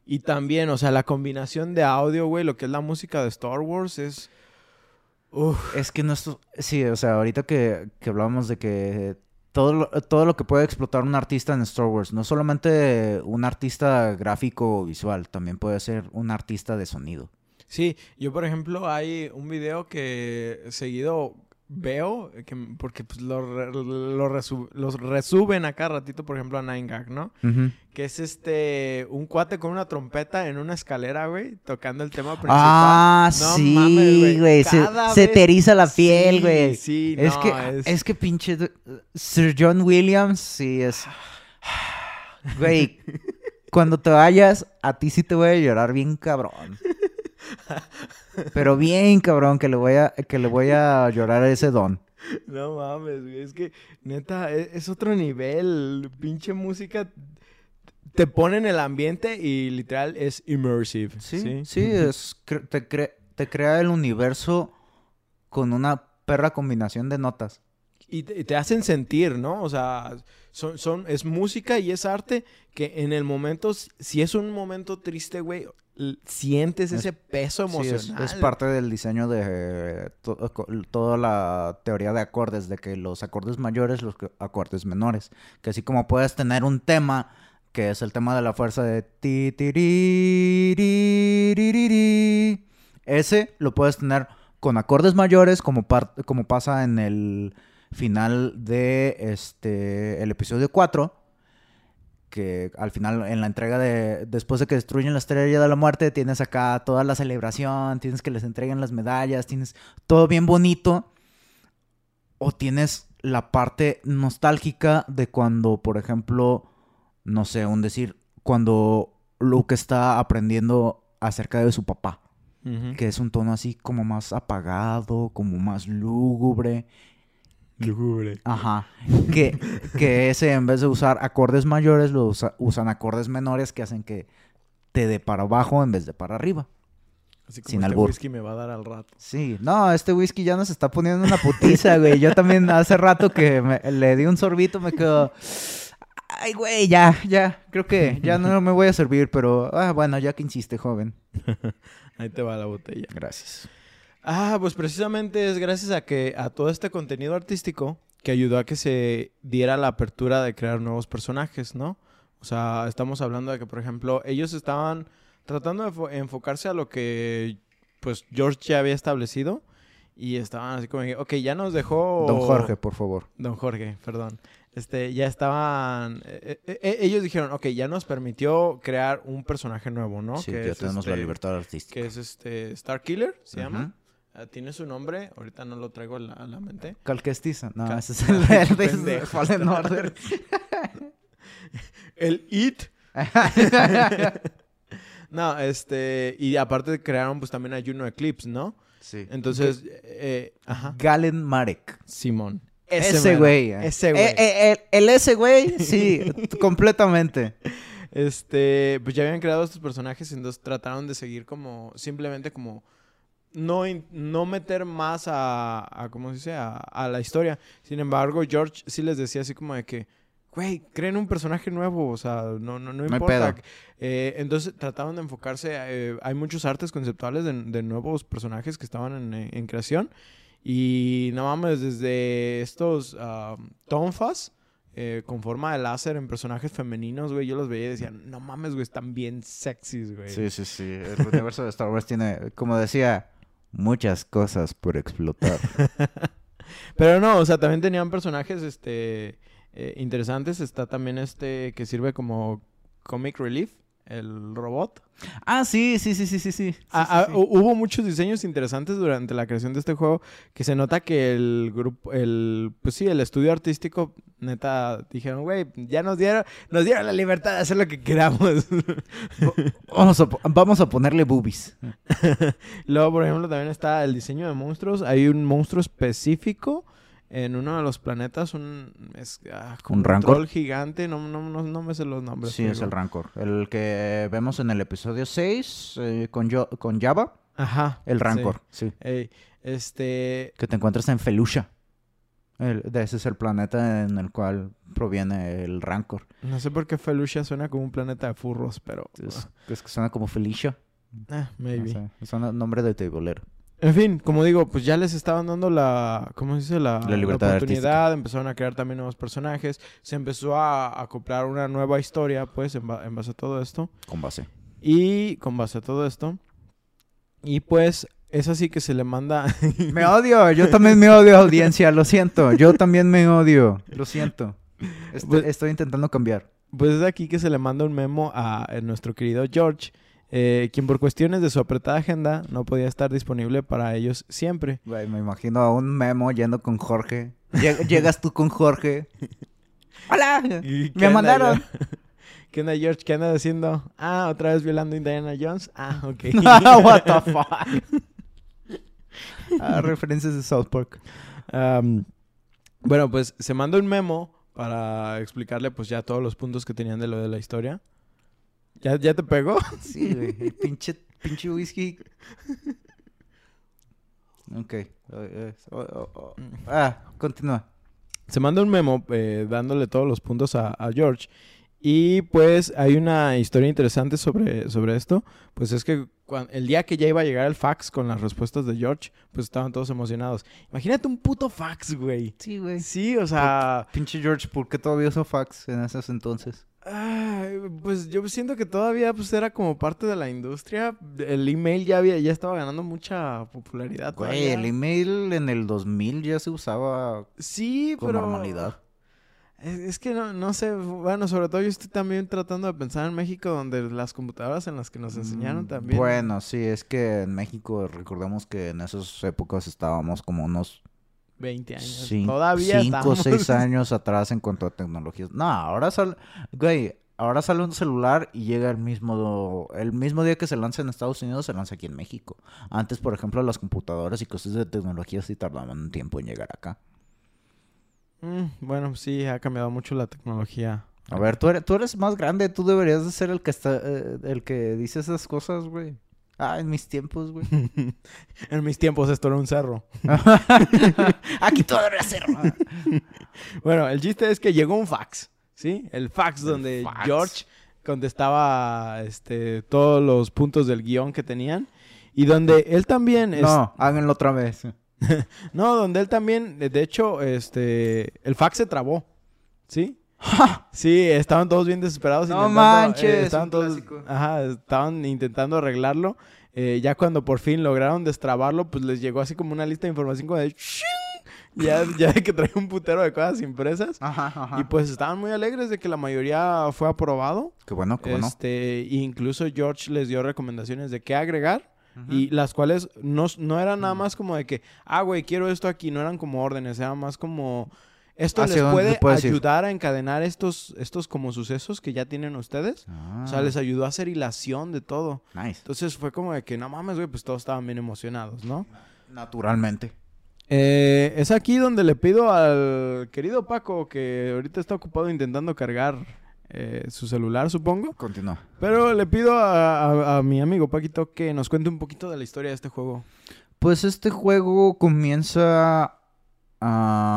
Y también, o sea, la combinación de audio, güey, lo que es la música de Star Wars es... Uf, Es que nuestro... Sí, o sea, ahorita que, que hablábamos de que todo lo, todo lo que puede explotar un artista en Star Wars, no solamente un artista gráfico o visual, también puede ser un artista de sonido. Sí, yo por ejemplo hay un video que seguido veo, que, porque pues lo, lo resu- los resuben acá ratito, por ejemplo, a Nine Gag, ¿no? Que es este, un cuate con una trompeta en una escalera, güey, tocando el tema principal. Ah, No sí, mames, güey. Se, vez- te eriza la piel, Sí, güey. Sí, es, no, que, es... es... que pinche Sir John Williams, sí es. Güey, cuando te vayas, a ti sí te voy a llorar bien cabrón. Pero bien cabrón que le voy a, que le voy a llorar a ese don. No mames, güey. Es que, neta, e- es, otro nivel. Pinche música te pone en el ambiente y literal es immersive. Sí, sí, es, te, cre- te crea el universo con una perra combinación de notas. Y te, y te hacen sentir, ¿no? O sea, son, son, es música y es arte que en el momento, si es un momento triste, güey, sientes Es- ese peso Sí, es, emocional. es parte del diseño de eh, to- toda la teoría de acordes, de que los acordes mayores, los acordes menores. Que así como puedes tener un tema, que es el tema de la fuerza de ti, ti, ri, ri, ri, ri, ri, ese lo puedes tener con acordes mayores, como, par- como pasa en el final de este el episodio 4 que al final en la entrega de después de que destruyen la estrella de la muerte tienes acá toda la celebración, tienes que les entreguen las medallas, tienes todo bien bonito o tienes la parte nostálgica de cuando, por ejemplo, no sé, un decir, cuando Luke está aprendiendo acerca de su papá, que es un tono así como más apagado, como más lúgubre Lúgubre. Ajá. Que, que ese en vez de usar acordes mayores, lo usa- usan acordes menores que hacen que te dé para abajo en vez de para arriba. Así como Sin este albur. whisky me va a dar al rato. Sí, no, este whisky ya nos está poniendo una putiza, güey. Yo también hace rato que me- le di un sorbito, me quedo. Ay, güey, ya, ya. Creo que ya no me voy a servir, pero ah, bueno, ya que insiste, joven. Ahí te va la botella. Gracias. Ah, pues precisamente es gracias a que a todo este contenido artístico que ayudó a que se diera la apertura de crear nuevos personajes, ¿no? O sea, estamos hablando de que, por ejemplo, ellos estaban tratando de enfo- enfocarse a lo que, pues, George ya había establecido y estaban así como, que, ok, ya nos dejó... Don Jorge, por favor. Don Jorge, perdón. Este, ya estaban... eh, eh, eh, ellos dijeron, ok, ya nos permitió crear un personaje nuevo, ¿no? Sí, Que ya es, tenemos la este, libertad artística. Que es este Star Killer, se llama. Tiene su nombre, ahorita no lo traigo a la, a la mente. Calquestiza. No, Cal- ese es el el de Pendejo. Fallen Order. El It. no, este, y aparte crearon pues también a Juno Eclipse, ¿no? sí. Entonces, eh, ajá, Galen Marek. Simón. Ese güey. eh. Ese güey. Eh, eh, el, el ese güey, sí, completamente. este, pues ya habían creado estos personajes, entonces trataron de seguir como, simplemente como, no, no meter más a, a ¿cómo se dice? A, a la historia. Sin embargo, George sí les decía así como de que, güey, creen un personaje nuevo, o sea, no, no, no importa. pedo. Eh, entonces trataron de enfocarse, eh, hay muchos artes conceptuales de, de nuevos personajes que estaban en, en creación. Y no mames, desde estos ah, tonfas eh, con forma de láser en personajes femeninos, güey, yo los veía y decía, no mames, güey, están bien sexys, güey. Sí, sí, sí. El universo de Star Wars tiene, como decía, muchas cosas por explotar. Pero no, o sea, también tenían personajes este eh, interesantes. Está también este que sirve como comic relief, el robot. ah, sí, sí, sí, sí, sí, sí. Ah, ah, hu- Hubo muchos diseños interesantes durante la creación de este juego que se nota que el grupo, el, pues sí, el estudio artístico, neta, dijeron, güey, ya nos dieron, nos dieron la libertad de hacer lo que queramos. Vamos a, vamos a ponerle boobies. Luego, por ejemplo, también está el diseño de monstruos. Hay un monstruo específico en uno de los planetas, un, es, ah, ¿Un rancor? gigante, no, no, no, no me sé los nombres. Sí, es el Rancor. El que vemos en el episodio 6 eh, con, Yo- con Java. Ajá. El. Rancor, sí. Ey, este, Que te encuentras en. El- de ese es el planeta en el cual proviene el Rancor. no sé por qué Felucia suena como un planeta de furros, pero... Es, es que suena como Felicia. ah, maybe. Sé, suena nombre de teibolero. En fin, como digo, pues ya les estaban dando la, ¿cómo se dice? La, La libertad oportunidad, empezaron a crear también nuevos personajes, se empezó a a acoplar una nueva historia, pues, en, ba- en base a todo esto. Con base. Y con base a todo esto, y pues es así que se le manda, Me odio, yo también me odio, audiencia, lo siento. Yo también me odio, lo siento. Estoy, Pues- estoy intentando cambiar. pues es aquí que se le manda un memo a, eh, nuestro querido George, eh, quien por cuestiones de su apretada agenda no podía estar disponible para ellos siempre. Güey, me imagino a un memo yendo con Jorge. Lleg- Llegas tú con Jorge. ¡Hola! ¿Y qué ¡Me mandaron! ¿Qué onda, George? ¿Qué anda haciendo? Ah, otra vez violando a Indiana Jones. Ah, ok. What the fuck. Ah, referencias de South Park. Bueno, pues se manda un memo para explicarle pues ya todos los puntos que tenían de lo de la historia. ¿Ya, ya te pegó? Sí, güey. El pinche, pinche whisky. Ok. Eh, eh, oh, oh, oh. Ah, continúa. Se manda un memo eh, dándole todos los puntos a, a George. Y pues hay una historia interesante sobre, sobre esto. Pues es que el día que ya iba a llegar el fax con las respuestas de George, pues estaban todos emocionados. Imagínate un puto fax, güey. Sí, güey. Sí, o sea... Pinche George, ¿por qué todavía usó fax en esos entonces? Ay, pues yo siento que todavía pues era como parte de la industria. El email ya había, ya estaba ganando mucha popularidad. Güey, todavía. el email en el 2000 ya se usaba Sí, con pero normalidad. Es, es que no, no sé, bueno, sobre todo yo estoy también tratando de pensar en México donde las computadoras en las que nos enseñaron Mm, también. Bueno, sí, es que en México recordemos que en esas épocas estábamos como unos 20 años. cin- todavía cinco o estamos. seis años atrás en cuanto a tecnologías. No, ahora sale, güey, ahora sale un celular y llega el mismo, el mismo día que se lanza en Estados Unidos, se lanza aquí en México. Antes, por ejemplo, las computadoras y cosas de tecnología sí tardaban un tiempo en llegar acá. Mm, bueno, sí, ha cambiado mucho la tecnología. A ver, tú eres, tú eres más grande, tú deberías de ser el que está, eh, el que dice esas cosas, güey. Ah, en mis tiempos, güey. en mis tiempos esto era un cerro. Aquí todo debería ser. Bueno, el chiste es que llegó un fax, ¿sí? El fax donde fax. George contestaba este, todos los puntos del guion que tenían. Y donde él también... es- No, háganlo otra vez. No, donde él también, de hecho, este, el fax se trabó, ¿sí? Sí, estaban todos bien desesperados. No intentando- manches, estaban todos, ajá, estaban intentando arreglarlo. Eh, ya cuando por fin lograron destrabarlo, pues les llegó así como una lista de información como de ya, ya de que traía un putero de cosas impresas. Ajá, ajá. Y pues estaban muy alegres de que la mayoría fue aprobado. Qué bueno, qué bueno. Este, incluso George les dio recomendaciones de qué agregar. Y las cuales no, no eran nada Mm. más como de que, ah, güey, quiero esto aquí. No eran como órdenes, era más como... Esto les puede ir. ayudar a encadenar estos, estos como sucesos que ya tienen ustedes. O sea, Ah, les ayudó a hacer hilación de todo. Nice. Entonces fue como de que, no mames, güey, pues todos estaban bien emocionados, ¿no? Naturalmente. Eh, es aquí donde le pido al querido Paco, que ahorita está ocupado intentando cargar eh, su celular, supongo. Continúa. Pero le pido a, a- a mi amigo Paquito que nos cuente un poquito de la historia de este juego. Pues este juego comienza a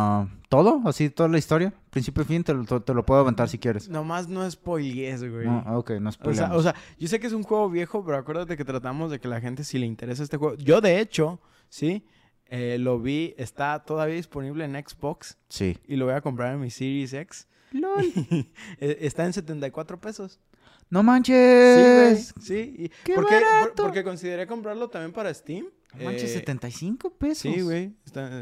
todo, así toda la historia, principio y fin, te lo, te lo puedo aventar si quieres. Nomás no spoilees, güey. No, ah, ok, no O sea, o sea, yo sé que es un juego viejo, pero acuérdate que tratamos de que la gente, si le interesa este juego. Yo, de hecho, sí, eh, lo vi, está todavía disponible en Xbox sí. y lo voy a comprar en mi Series X. Eh, está en 74 pesos. No Sí, manches. güey. Sí. y- ¡Qué porque, por- barato! porque consideré comprarlo también para Steam. No manches, Eh, 75 pesos. Sí, güey.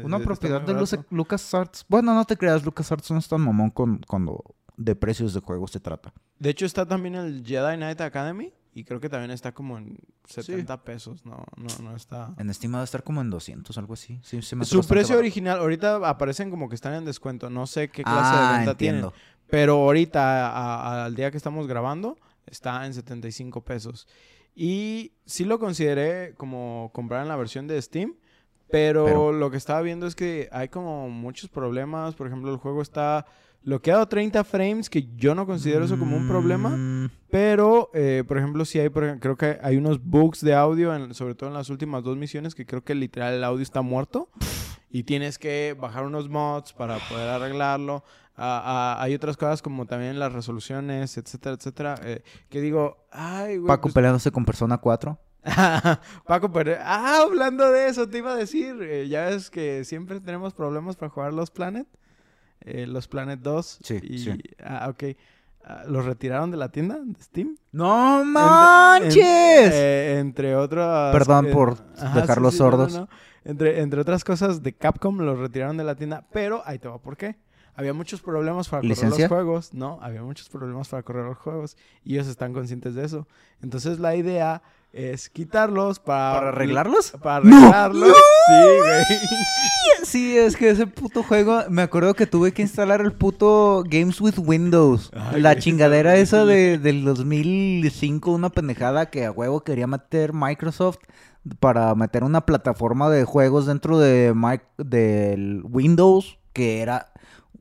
Una propiedad de barato. Lucas Arts. Bueno, no te creas, Lucas Arts no es tan mamón con, cuando de precios de juegos se trata. De hecho, está también el Jedi Knight Academy. Y creo que también está como en 70 pesos. No, no, no está. En a estar como en 200, algo así. Sí, se me hace Su precio barato. original, ahorita aparecen como que están en descuento. No sé qué clase Ah, de venta tienen. Pero ahorita, a- a- al día que estamos grabando, está en 75 pesos. Y sí lo consideré como comprar en la versión de Steam. Pero, Pero- lo que estaba viendo es que hay como muchos problemas. Por ejemplo, el juego está bloqueado a 30 frames, que yo no considero eso como un problema. Mm, Pero, eh, por ejemplo, sí hay, por creo que hay unos bugs de audio, en- sobre todo en las últimas dos misiones, que creo que literal el audio está muerto. Y tienes que bajar unos mods para poder arreglarlo. Ah, ah, hay otras cosas como también las resoluciones, etcétera, etcétera. eh, que digo, ay, güey. Paco pues- peleándose con Persona 4. Paco, pero... Ah, hablando de eso, te iba a decir. eh, ya ves que siempre tenemos problemas para jugar los Planet. eh, los Planet 2. Sí, y, sí. Ah, ok. Ah, ¿Los retiraron de la tienda de Steam? ¡No manches! en- eh, entre otras... Perdón eh, por dejarlos no, no, sordos. no. Entre, entre otras cosas de Capcom los retiraron de la tienda, pero ahí te va por qué. Había muchos problemas para correr ¿Licencia? los juegos, ¿no? Había muchos problemas para correr los juegos y ellos están conscientes de eso. Entonces la idea es quitarlos para... ¿Para arreglarlos? Para ¡No! arreglarlos. Sí, güey. Sí, es que ese puto juego, me acuerdo que tuve que instalar el puto Games with Windows. Ay, la chingadera esa de, del 2005, una pendejada que a huevo quería meter Microsoft para meter una plataforma de juegos dentro de del Windows, que era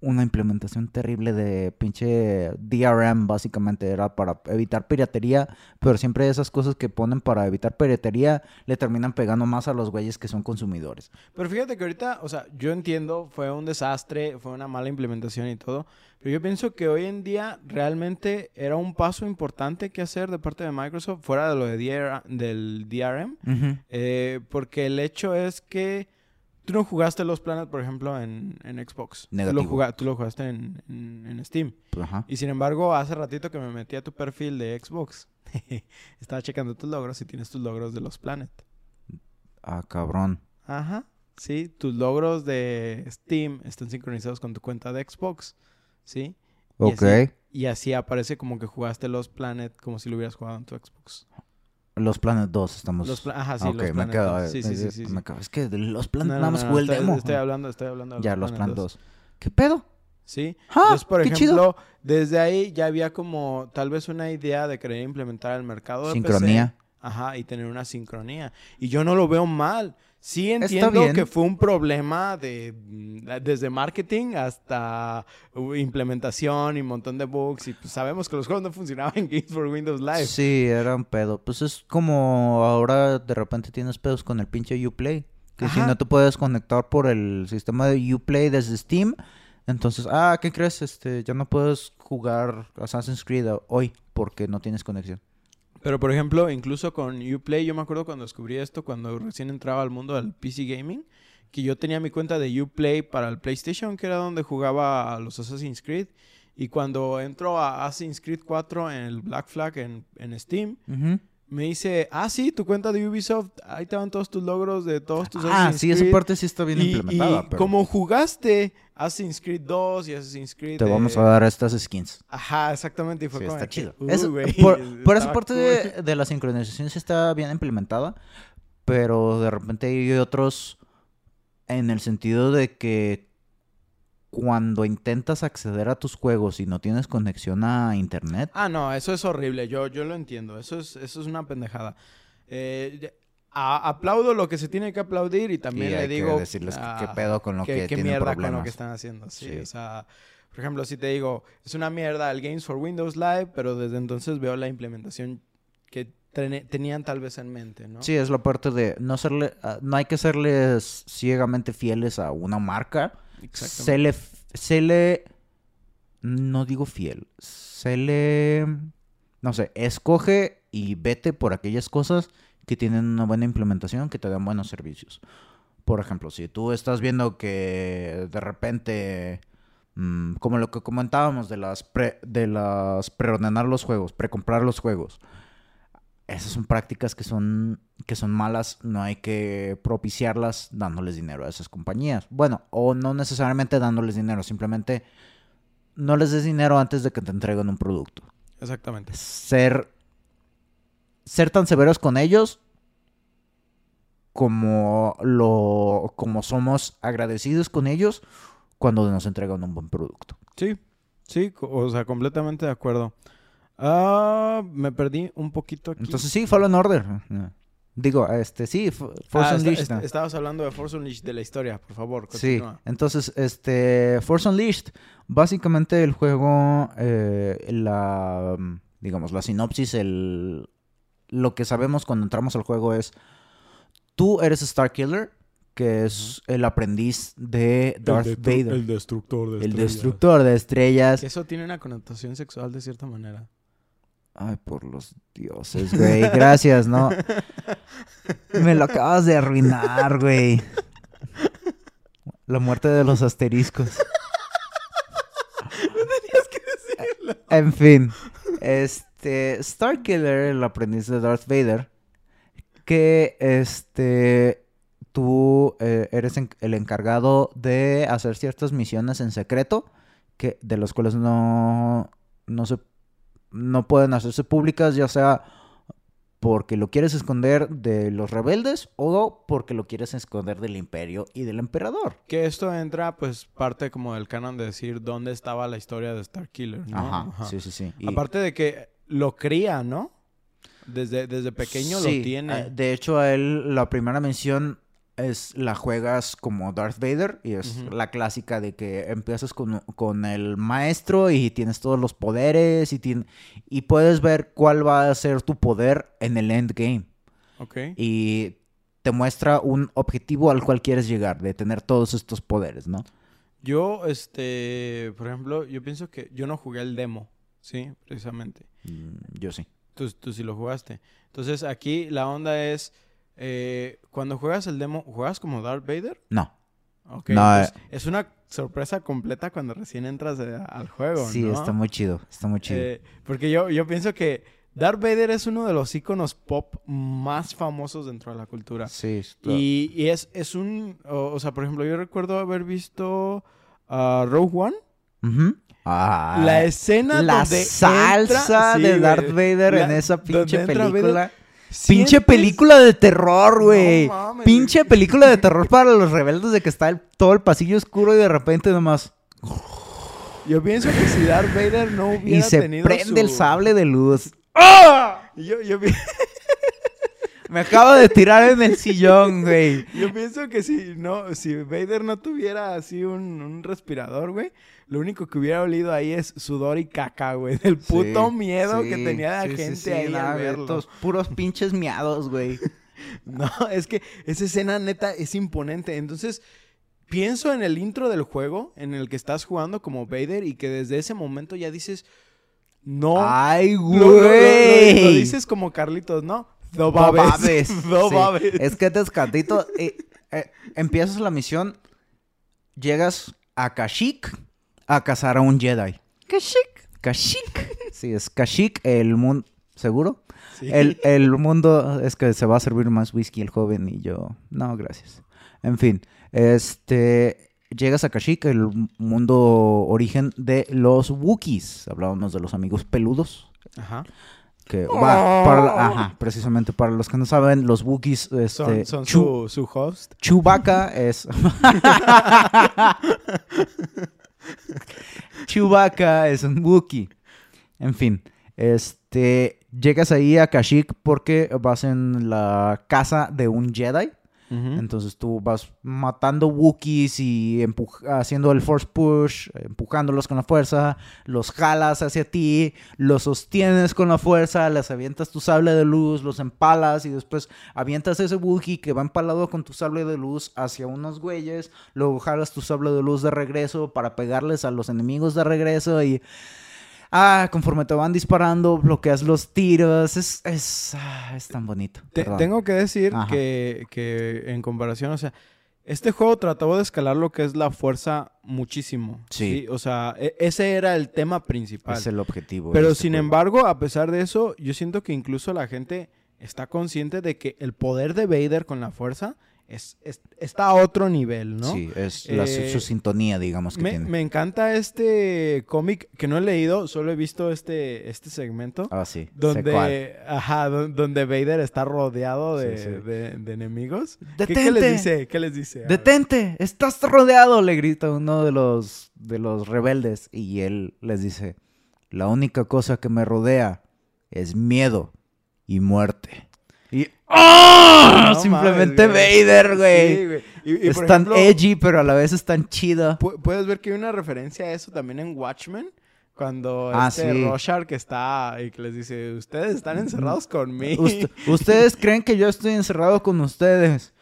una implementación terrible de pinche DRM, básicamente era para evitar piratería, pero siempre esas cosas que ponen para evitar piratería le terminan pegando más a los güeyes que son consumidores. Pero fíjate que ahorita, o sea, yo entiendo, fue un desastre, fue una mala implementación y todo, pero yo pienso que hoy en día realmente era un paso importante que hacer de parte de Microsoft, fuera de lo de DR del DRM, eh, porque el hecho es que tú no jugaste los Planet, por ejemplo, en, en Xbox. Tú lo, Negativo. tú lo jugaste en, en- en Steam. Ajá. Y sin embargo, hace ratito que me metí a tu perfil de Xbox, estaba checando tus logros y tienes tus logros de los Planet. Ah, cabrón. Ajá. Sí, tus logros de Steam están sincronizados con tu cuenta de Xbox. ¿Sí? Y Ok. así- Y así aparece como que jugaste los Planet como si lo hubieras jugado en tu Xbox. Los Planet 2 estamos... Los Ajá, sí, ok, los me Planet quedo... dos. Sí, sí, sí, sí, me quedo- Es que de los Planet No, nada más no, jugué el estoy, demo. Estoy hablando, estoy hablando de ya, los Planet dos. 2. ¿Qué pedo? Sí. ¡Ah! Entonces, por ¡Qué ejemplo, chido! desde ahí ya había como tal vez una idea de querer implementar el mercado de Sincronía. PC. Ajá, y tener una sincronía. Y yo no lo veo mal. Sí entiendo que fue un problema de mm, desde marketing hasta uh, implementación y un montón de bugs. Y pues sabemos que los juegos no funcionaban en Games for Windows Live. Sí, era un pedo. Pues es como ahora de repente tienes pedos con el pinche Uplay. Que si no te puedes conectar por el sistema de Uplay desde Steam, entonces, ah, ¿qué crees? Este, ya no puedes jugar Assassin's Creed hoy porque no tienes conexión. Pero por ejemplo, incluso con Uplay, yo me acuerdo cuando descubrí esto, cuando recién entraba al mundo del PC Gaming, que yo tenía mi cuenta de Uplay para el PlayStation, que era donde jugaba a los Assassin's Creed. Y cuando entro a Assassin's Creed 4 en el Black Flag en, en Steam. Me dice, ah, sí, tu cuenta de Ubisoft, ahí te van todos tus logros de todos tus Ah, Assassin's sí, esa Creed". parte sí está bien y, implementada. y pero como jugaste Assassin's Creed 2 y Assassin's Creed... te vamos a dar estas skins. Ajá, exactamente. Y fue Sí, como está chido. "Uh, Eso- por, por esa parte cool". de, de la sincronización sí está bien implementada, pero de repente hay otros en el sentido de que cuando intentas acceder a tus juegos y no tienes conexión a internet, Ah, no, eso es horrible. Yo, yo lo entiendo. Eso es, eso es una pendejada. Eh, a- aplaudo lo que se tiene que aplaudir y también Y le hay que digo decirles que- ah, qué pedo con lo qué- que qué tienen mierda con lo problemas. que están haciendo. Sí, Sí. o sea, por ejemplo, si te digo, es una mierda el Games for Windows Live, pero desde entonces veo la implementación que tenían tal vez en mente, ¿no? Sí, es la parte de no serle, ah, no hay que serles ciegamente fieles a una marca. Se le, se le, no digo fiel, se le, no sé, escoge y vete por aquellas cosas que tienen una buena implementación, que te dan buenos servicios. Por ejemplo, si tú estás viendo que de repente, mm, como lo que comentábamos de las de las preordenar los juegos, precomprar los juegos, esas son prácticas que son, que son malas, no hay que propiciarlas dándoles dinero a esas compañías. Bueno, o no necesariamente dándoles dinero, simplemente no les des dinero antes de que te entreguen un producto. Exactamente. Ser, ser tan severos con ellos como, lo, como somos agradecidos con ellos cuando nos entregan un buen producto. Sí, sí, o sea, completamente de acuerdo. Ah, me perdí un poquito aquí. Entonces sí, Fallen Order. Digo, este, sí, F- Force Ah, Unleashed. esta- estabas hablando de Force Unleashed de la historia, por favor, Sí, continúa. entonces, este, Force Unleashed, básicamente el juego, eh, la, digamos, la sinopsis, el, lo que sabemos cuando entramos al juego es, tú eres Starkiller, que es el aprendiz de Darth Vader, el, destructor de destructor de estrellas. Eso tiene una connotación sexual de cierta manera. Ay, por los dioses, güey, gracias, ¿no? Me lo acabas de arruinar, güey. La muerte de los asteriscos. Tenías que decirlo. En fin, este Starkiller, el aprendiz de Darth Vader, que este tú eh, eres en- el encargado de hacer ciertas misiones en secreto que de las cuales no no se no pueden hacerse públicas, ya sea porque lo quieres esconder de los rebeldes o porque lo quieres esconder del imperio y del emperador. Que esto entra, pues, parte como del canon de decir dónde estaba la historia de Starkiller, ¿no? Ajá, Ajá. sí, sí, sí. Y- Aparte de que lo cría, ¿no? Desde, desde pequeño Sí, lo tiene. eh, De hecho, a él la primera mención es la juegas como Darth Vader y es la clásica de que empiezas con, con el maestro y tienes todos los poderes y, y puedes ver cuál va a ser tu poder en el endgame. ok. Y te muestra un objetivo al cual quieres llegar, de tener todos estos poderes, ¿no? Yo, este, por ejemplo, yo pienso que yo no jugué el demo, ¿sí? Precisamente. Mm, Yo sí. Tú, tú sí lo jugaste. Entonces, aquí la onda es, eh, cuando juegas el demo, ¿juegas como Darth Vader? No. Ok, No, pues, eh. es una sorpresa completa cuando recién entras eh, al juego, Sí, ¿no? está muy chido, está muy chido. Eh, porque yo, yo pienso que Darth Vader es uno de los iconos pop más famosos dentro de la cultura. sí, Y, y es, es un... O, o sea, por ejemplo, yo recuerdo haber visto a Rogue One. Ujú. Ah, la escena la donde salsa entra- de. Darth Vader en esa pinche Vader, película. Pinche película de terror, güey. No mames, Pinche película de terror para los rebeldes de que está el- todo el pasillo oscuro y de repente nomás. Yo pienso que si Darth Vader no hubiera Y se tenido prende el sable de luz. Yo, yo, pi- Me acabo de tirar en el sillón, güey. yo pienso que si no, si Vader no tuviera así un, un respirador, güey, lo único que hubiera olido ahí es sudor y caca, güey, del puto Sí, miedo que tenía la sí, gente ahí nada, al güey, verlo. estos puros pinches miados, güey. No, es que esa escena neta es imponente. Entonces, pienso en el intro del juego en el que estás jugando como Vader y que desde ese momento ya dices, no. Ay, Lo- lo- lo- lo- güey. Lo, dices como Carlitos, ¿no? No No babes. babes. No Sí, babes. Es que te escandito. eh, eh, empiezas la misión, llegas a Kashyyyk a cazar a un Jedi. Kashyyyk. Kashyyyk. Sí, es Kashyyyk, el mundo... ¿Seguro? Sí. El, el mundo... Es que se va a servir más whisky el joven y yo... No, gracias. En fin, este... Llegas a Kashyyyk, el mundo origen de los Wookiees. Hablábamos de los amigos peludos. Ajá. Que va, para la- ajá, precisamente para los que no saben, los Wookiees, este, Son, son Chu- su, su host. Chewbacca es. Chewbacca es un Wookiee. En fin, este Llegas ahí a Kashyyyk porque vas en la casa de un Jedi. Entonces tú vas matando Wookiees y haciendo el force push, empujándolos con la fuerza, los jalas hacia ti, los sostienes con la fuerza, les avientas tu sable de luz, los empalas y después avientas ese Wookiee que va empalado con tu sable de luz hacia unos güeyes, luego jalas tu sable de luz de regreso para pegarles a los enemigos de regreso y... Ah, conforme te van disparando, bloqueas los tiros. Es, es, ah, es tan bonito. Te- tengo que decir que, que en comparación, o sea, este juego trató de escalar lo que es la fuerza muchísimo. Sí. O sea, e- ese era el tema principal. Es el objetivo. Pero este sin juego. embargo, a pesar de eso, yo siento que incluso la gente está consciente de que el poder de Vader con la fuerza es, es- está a otro nivel, ¿no? Sí, es la- su- Eh, su sintonía, digamos, que Me, tiene. me encanta este cómic que no he leído, solo he visto este, este segmento. Ah, sí. Donde, ajá, don- donde Vader está rodeado de, Sí, sí. de- de enemigos. ¿Qué, ¡Detente! qué les dice? ¿Qué les dice? A ver. ¡Detente! ¡Estás rodeado! Le grita uno de los, de los rebeldes. Y él les dice: La única cosa que me rodea es miedo y muerte. ¡Ah! No Simplemente mames. Vader, güey. Sí, es tan ejemplo, edgy, pero a la vez es tan chida. pu- Puedes ver que hay una referencia a eso también en Watchmen. Cuando Ah, este sí. Rorschach que está y que les dice, ustedes están encerrados conmigo. Ust- ustedes creen que yo estoy encerrado con ustedes.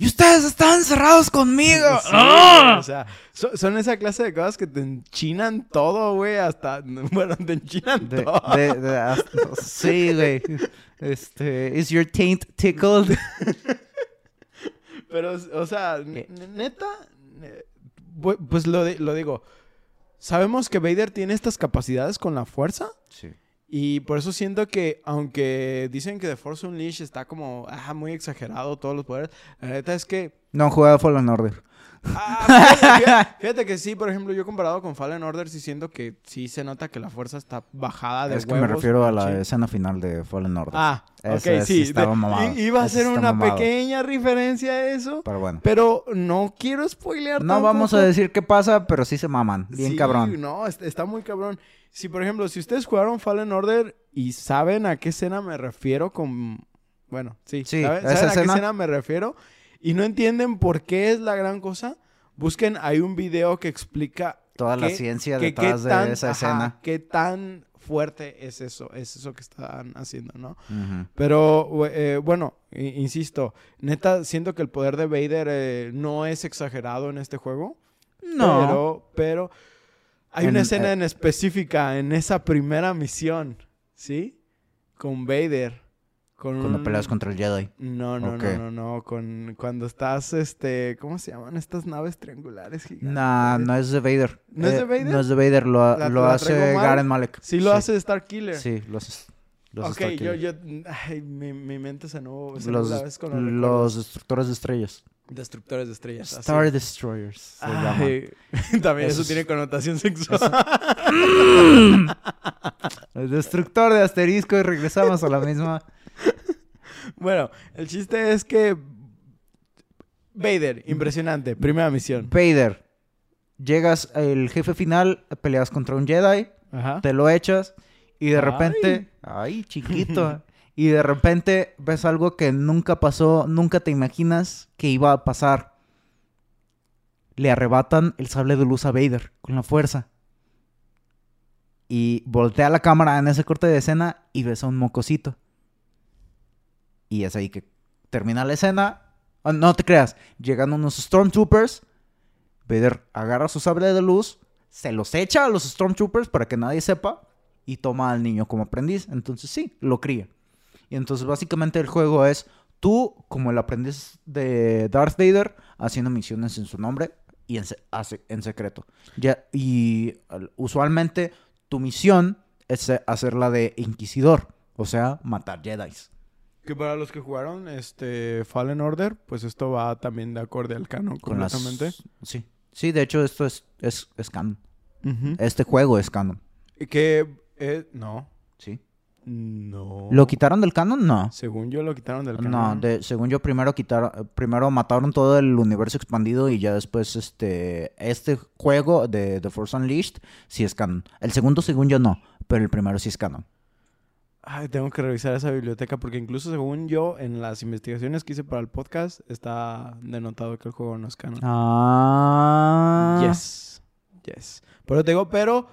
Y ustedes están encerrados conmigo. Sí, ¡Ah! o sea, so- son esa clase de cosas que te enchinan todo, güey, hasta, bueno, te enchinan De- todo. de- de- hasta- sí, güey. Este, is your taint tickled? Pero, o sea, Eh. neta, pues lo digo, sabemos que Vader tiene estas capacidades con la fuerza Sí. Y por eso siento que, aunque dicen que The Force Unleashed está como, ah, muy exagerado todos los poderes, la neta es que No han jugado Fallen Order. Ah, fíjate, fíjate- fíjate que sí, por ejemplo, yo comparado con Fallen Order, sí siento que sí se nota que la fuerza está bajada de Es que me refiero a la machín. escena final de Fallen Order. Ah, ok, sí sí. estaba de- Iba a ser una mamado. pequeña referencia a eso, Pero bueno. pero no quiero spoilear No vamos a decir qué pasa, pero sí se maman. Bien Sí, cabrón. No, est- está muy cabrón. Si, por ejemplo, si ustedes jugaron Fallen Order y saben a qué escena me refiero con... Bueno, sí. Sí, ¿saben, esa saben a qué escena- me refiero? Y no entienden por qué es la gran cosa, busquen, hay un video que explica... Toda la qué- ciencia que- qué detrás de tan- esa ajá, escena. Qué tan fuerte es eso, es eso que están haciendo, ¿no? Ujú. Pero, we- eh, bueno, insisto, neta, siento que el poder de Vader eh, no es exagerado en este juego. No. Pero, pero hay En- una escena eh, en específica en esa primera misión, ¿sí? Con Vader. Con Cuando un- peleas contra el Jedi. No, no, no, no, no. Con... Cuando estás, este... ¿Cómo se llaman estas naves triangulares gigantes? Nah, no es de Vader. ¿No es de Eh, Vader? No es de Vader, lo, ¿La- lo la hace? Garen Malek. Sí lo hace Star Killer. Sí, lo hace. Lo hace ok, yo, yo... Ay, mi, mi mente se no... Los, con los los destructores de estrellas. Destructores de estrellas. así. Star Destroyers. se. Ay, también eso tiene connotación sexual. El destructor de asterisco y regresamos a la misma. Bueno, el chiste es que Vader, impresionante, primera misión. Vader. Llegas al jefe final, peleas contra un Jedi, Ajá. te lo echas y de Ay. repente, ay, chiquito, y de repente ves algo que nunca pasó, nunca te imaginas que iba a pasar. Le arrebatan el sable de luz a Vader con la fuerza. Y voltea la cámara en ese corte de escena y ves a un mocosito. Y es ahí que termina la escena. Ah, no te creas, llegan unos Stormtroopers. Vader agarra su sable de luz, se los echa a los Stormtroopers para que nadie sepa y toma al niño como aprendiz. Entonces sí, lo cría. Y entonces básicamente el juego es tú como el aprendiz de Darth Vader haciendo misiones en su nombre y en, se- hace- en secreto. Ya, y al- usualmente tu misión es eh, hacer la de inquisidor, o sea, matar Jedi's. Que para los que jugaron este Fallen Order, pues esto va también de acorde al canon las... completamente. Sí. Sí, de hecho esto es, es, es canon. Este juego es canon. Y Que eh, no, Sí. No. ¿Lo quitaron del canon? No. Según yo lo quitaron del No, canon. de- según yo primero quitaron, primero mataron todo el universo expandido y ya después este este juego de The Force Unleashed sí es canon. El segundo según yo no, pero el primero sí es canon. Ay, tengo que revisar esa biblioteca porque incluso según yo, en las investigaciones que hice para el podcast, está denotado que el juego no es canon. Ah. Yes. Yes. Pero te digo, pero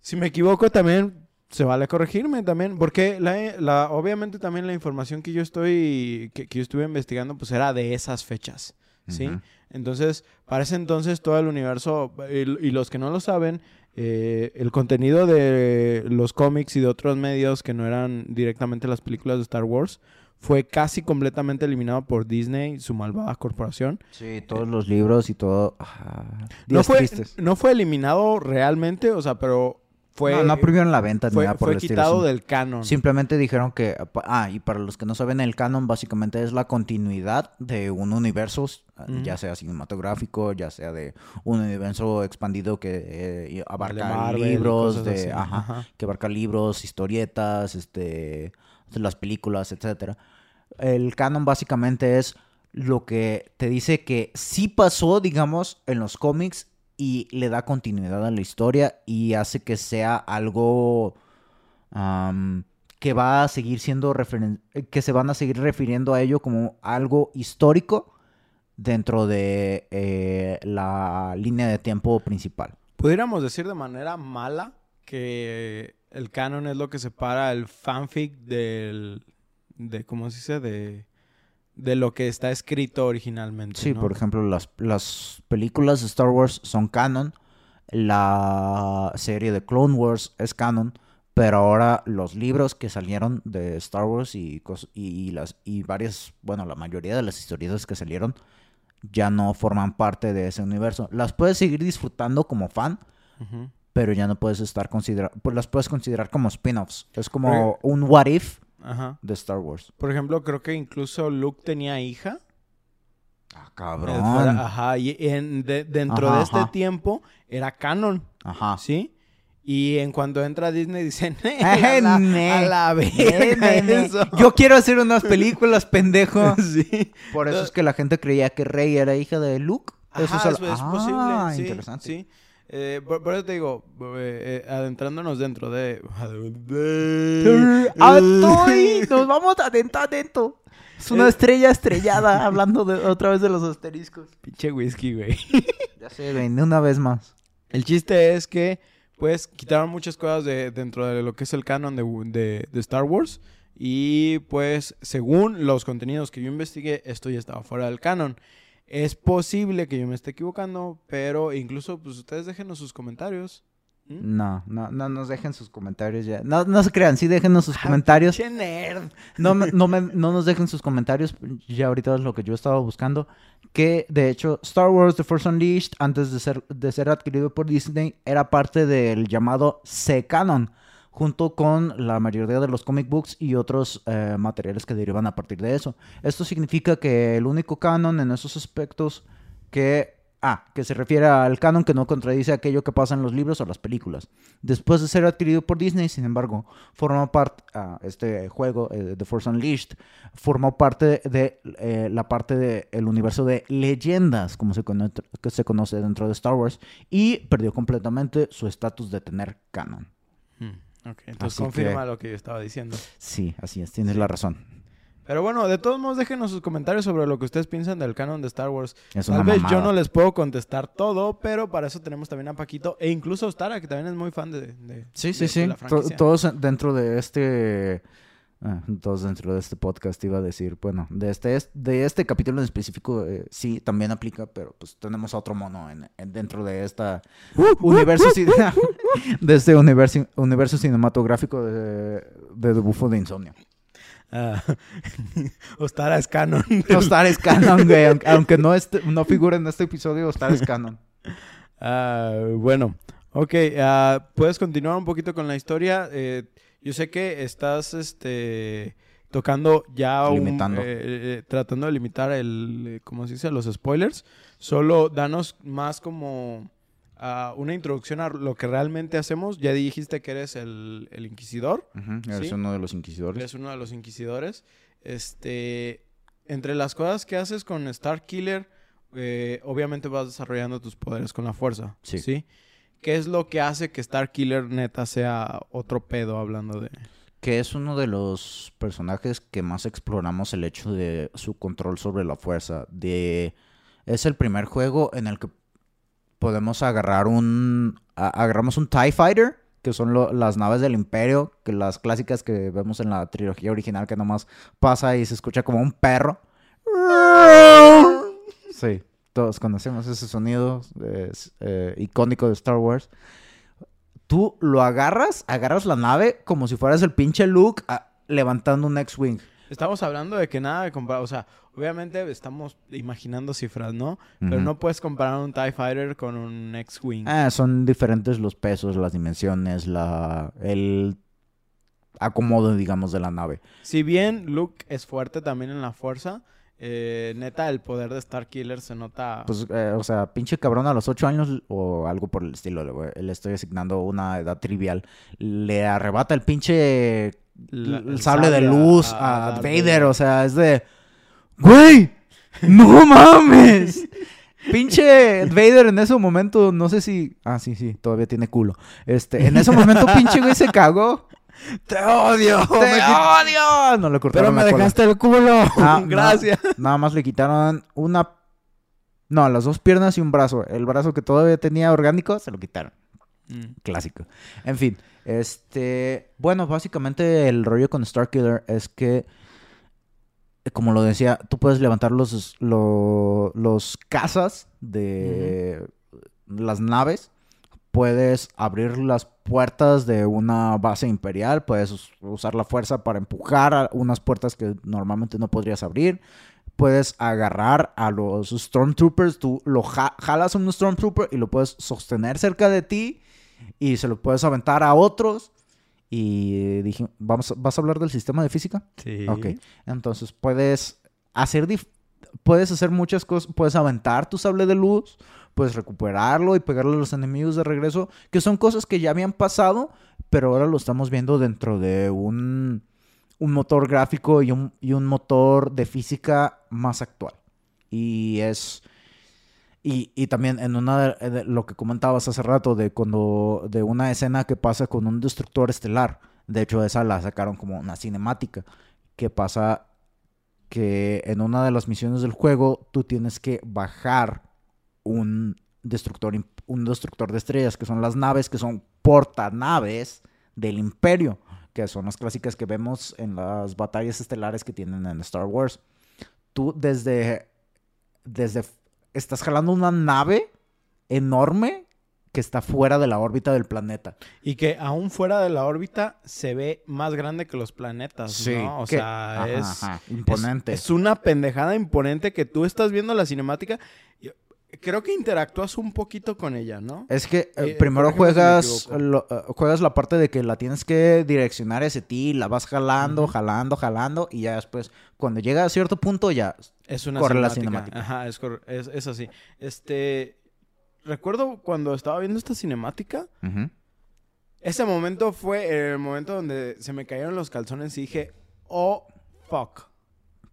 si me equivoco también se vale corregirme también, porque la, la- obviamente también la información que yo estoy, que, que yo estuve investigando, pues era de esas fechas, ¿sí? Entonces, para ese entonces todo el universo, y, y los que no lo saben, eh, el contenido de los cómics y de otros medios que no eran directamente las películas de Star Wars, fue casi completamente eliminado por Disney, su malvada corporación. Sí, todos los libros y todo. ah, No fue, tristes. no fue eliminado realmente, o sea, pero fue, no, no prohibieron la venta ni fue, nada por fue el quitado del canon. Simplemente dijeron que, ah, y para los que no saben, el canon básicamente es la continuidad de un universo, ya sea cinematográfico, ya sea de un universo expandido que eh, De abarca Marvel libros, de, así. ajá, Ajá. que abarca libros, historietas, este, las películas, etcétera. El canon básicamente es lo que te dice que sí pasó, digamos, en los cómics y le da continuidad a la historia y hace que sea algo que va a seguir siendo eh, que se van a seguir refiriendo a ello como algo histórico dentro de eh, la línea de tiempo principal. Pudiéramos decir de manera mala que el canon es lo que separa el fanfic del, de, ¿cómo se dice? De, de lo que está escrito originalmente. Sí, ¿no? por ejemplo, las, las películas de Star Wars son canon, la serie de Clone Wars es canon, pero ahora los libros que salieron de Star Wars y, y, las, y varias, bueno, la mayoría de las historietas que salieron ya no forman parte de ese universo. Las puedes seguir disfrutando como fan, pero ya no puedes estar considerar, pues las puedes considerar como spin-offs. Es como un what if Ajá. de Star Wars. Por ejemplo, creo que incluso Luke tenía hija. Ah, Eh, cabrón. ajá, y en, de- dentro Ajá, de este ajá. tiempo era canon, Ajá. ¿sí? Y en cuanto entra Disney dicen, Ajá, a la, a verga eso". Yo quiero hacer unas películas, pendejo. sí. Por eso es que la gente creía que Rey era hija de Luke. Eso Ajá, es, es, al- es Ah, posible. Sí, interesante. Sí. Eh, por, por eso te digo, eh, eh, adentrándonos dentro de... ¡Atoy! Nos vamos adentro adentro. Es una Eh. estrella estrellada, hablando de, otra vez de los asteriscos. Pinche whisky, güey. Ya sé, güey, una vez más. El chiste es que, pues, quitaron muchas cosas de, dentro de lo que es el canon de, de- de Star Wars. Y, pues, según los contenidos que yo investigué, esto ya estaba fuera del canon. Es posible que yo me esté equivocando, pero incluso, pues, ustedes déjenos sus comentarios. ¿Mm? No, no, no nos dejen sus comentarios ya. No, no se crean, sí déjenos sus comentarios. Pinche nerd. No, me- no, me- no nos dejen sus comentarios. Ya ahorita es lo que yo estaba buscando. Que de hecho, Star Wars The Force Unleashed, antes de ser, de ser adquirido por Disney, era parte del llamado C-Canon. Junto con la mayoría de los comic books y otros eh, materiales que derivan a partir de eso. Esto significa que el único canon en esos aspectos que. Ah, que se refiere al canon que no contradice aquello que pasa en los libros o las películas. Después de ser adquirido por Disney, sin embargo, forma parte, ah, este juego, eh, The Force Unleashed, formó parte de eh, la parte del universo de leyendas, como se, cono- que se conoce dentro de Star Wars, y perdió completamente su estatus de tener canon. Ok, entonces Así confirma que- lo que yo estaba diciendo. Sí, así es, tienes la razón. Pero bueno, de todos modos, déjenos sus comentarios sobre lo que ustedes piensan del canon de Star Wars. Es Tal vez yo no les puedo contestar todo, pero para eso tenemos también a Paquito e incluso a Ostara, que también es muy fan de, de- Sí, sí, de- sí. la franquicia. todos dentro de este. Ah, todos dentro de este podcast iba a decir, bueno, de este, es- de este capítulo en específico eh, sí también aplica, pero pues tenemos a otro mono en, en- dentro de esta universo de este universo, universo cinematográfico de, de Bufo de Insomnio. Ah, Ostara es canon. Star es canon, güey, aunque, aunque no, este, no figure en este episodio, Star es canon. Ah, bueno, ok, puedes continuar un poquito con la historia. Eh, yo sé que estás este, tocando ya. Limitando. eh, eh, tratando de limitar el, eh, ¿cómo se dice? Los spoilers. Solo danos más como ah, una introducción a lo que realmente hacemos. Ya dijiste que eres el, el inquisidor. Ujú, eres Sí. uno de los inquisidores. Eres uno de los inquisidores. Este, entre las cosas que haces con Star Killer, eh, obviamente vas desarrollando tus poderes con la fuerza. Sí. Sí. ¿Qué es lo que hace que Star Killer neta sea otro pedo hablando de... que es uno de los personajes que más exploramos el hecho de su control sobre la fuerza. De es el primer juego en el que podemos agarrar un a- agarramos un Tie Fighter, que son lo- las naves del Imperio, que las clásicas que vemos en la trilogía original que nomás pasa y se escucha como un perro. Sí, todos conocemos ese sonido es, eh, icónico de Star Wars. Tú lo agarras, agarras la nave como si fueras el pinche Luke ah, levantando un X-Wing. Estamos hablando de que nada de comparar, o sea, obviamente estamos imaginando cifras, ¿no? Pero no puedes comparar un TIE Fighter con un X-Wing. Ah, son diferentes los pesos, las dimensiones, la el acomodo, digamos, de la nave. Si bien Luke es fuerte también en la fuerza, eh, neta, el poder de Starkiller se nota... Pues, eh, o sea, pinche cabrón a los ocho años o algo por el estilo, le, le estoy asignando una edad trivial. Le arrebata el pinche la- el sable de luz a, Darth Vader, o sea, es de... ¡Güey! ¡No mames! Pinche Vader en ese momento, no sé si... Ah, sí, sí, todavía tiene culo. Este, en ese momento pinche güey se cagó. ¡Te odio! ¡Te odio! No le Pero cortaron me la cola. dejaste el culo. Ah, no. Gracias. Nada más le quitaron una... No, las dos piernas y un brazo. El brazo que todavía tenía orgánico, se lo quitaron. Mm. Clásico. En fin, este... Bueno, básicamente el rollo con Starkiller es que... Como lo decía, tú puedes levantar los, lo- los cazas de las naves. Puedes abrir las puertas de una base imperial. Puedes us- usar la fuerza para empujar a unas puertas que normalmente no podrías abrir. Puedes agarrar a los Stormtroopers. Tú lo ja- jalas a un Stormtrooper y lo puedes sostener cerca de ti. Y se lo puedes aventar a otros. Y dije, ¿vamos, ¿vas a hablar del sistema de física? Sí. Ok. Entonces puedes hacer puedes hacer muchas cosas, puedes aventar tu sable de luz, puedes recuperarlo y pegarle a los enemigos de regreso, que son cosas que ya habían pasado, pero ahora lo estamos viendo dentro de un, un motor gráfico y un, y un motor de física más actual. Y es y, y también en una de, de lo que comentabas hace rato de cuando de una escena que pasa con un destructor estelar. De hecho, esa la sacaron como una cinemática. Que pasa que en una de las misiones del juego tú tienes que bajar un destructor, un destructor de estrellas, que son las naves que son portanaves del imperio, que son las clásicas que vemos en las batallas estelares que tienen en Star Wars. Tú desde, desde estás jalando una nave enorme que está fuera de la órbita del planeta. Y que aún fuera de la órbita se ve más grande que los planetas, ¿no? O que- sea, ajá, es... ajá, es- imponente. Es, una pendejada imponente que tú estás viendo la cinemática. y creo que interactúas un poquito con ella, ¿no? Es que eh, Eh, primero juegas, lo- eh, juegas la parte de que la tienes que direccionar hacia ti, la vas jalando, jalando, jalando, y ya después, cuando llega a cierto punto, ya. Es una Corre la cinemática. cinemática. Ajá, es, es, es así. Este. Recuerdo cuando estaba viendo esta cinemática. Ujú. Ese momento fue el momento donde se me cayeron los calzones y dije, oh, fuck.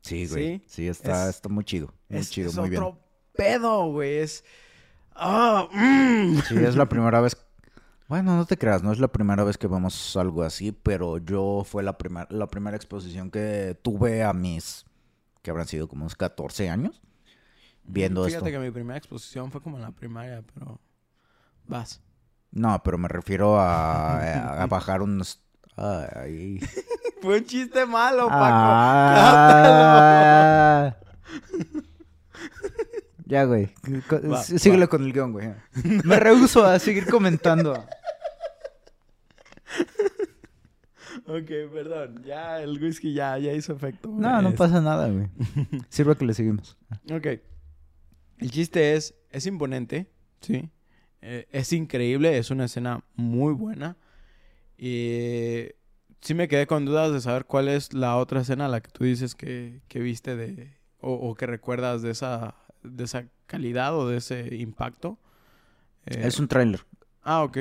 Sí, güey. güey. Sí, está, Es- está muy chido. Muy chido, muy otro bien. Pedo, güey. Es. Ah, mm. Sí, es la primera vez. Bueno, no te creas, no es la primera vez que vemos algo así, pero yo fue la, primer- la primera exposición que tuve a mis, que habrán sido como unos 14 años, viendo Fíjate esto. que mi primera exposición fue como en la primaria, pero. Vas. No, pero me refiero a, a- a bajar unos... Ay. Fue un chiste malo, Paco. Ah. Ya, güey. Co- Va, sí- Síguele va. con el guion, güey. Me rehuso a seguir comentando. Ok, perdón. Ya el whisky ya, ya hizo efecto. No, no Es- pasa nada, güey. Sirve que le seguimos. Ok. El chiste es, es imponente, ¿sí? Eh, es increíble, es una escena muy buena. Y sí me quedé con dudas de saber cuál es la otra escena, la que tú dices que, que viste de... O, o que recuerdas de esa, de esa calidad o de ese impacto. Eh, Es un tráiler. Ah, ok.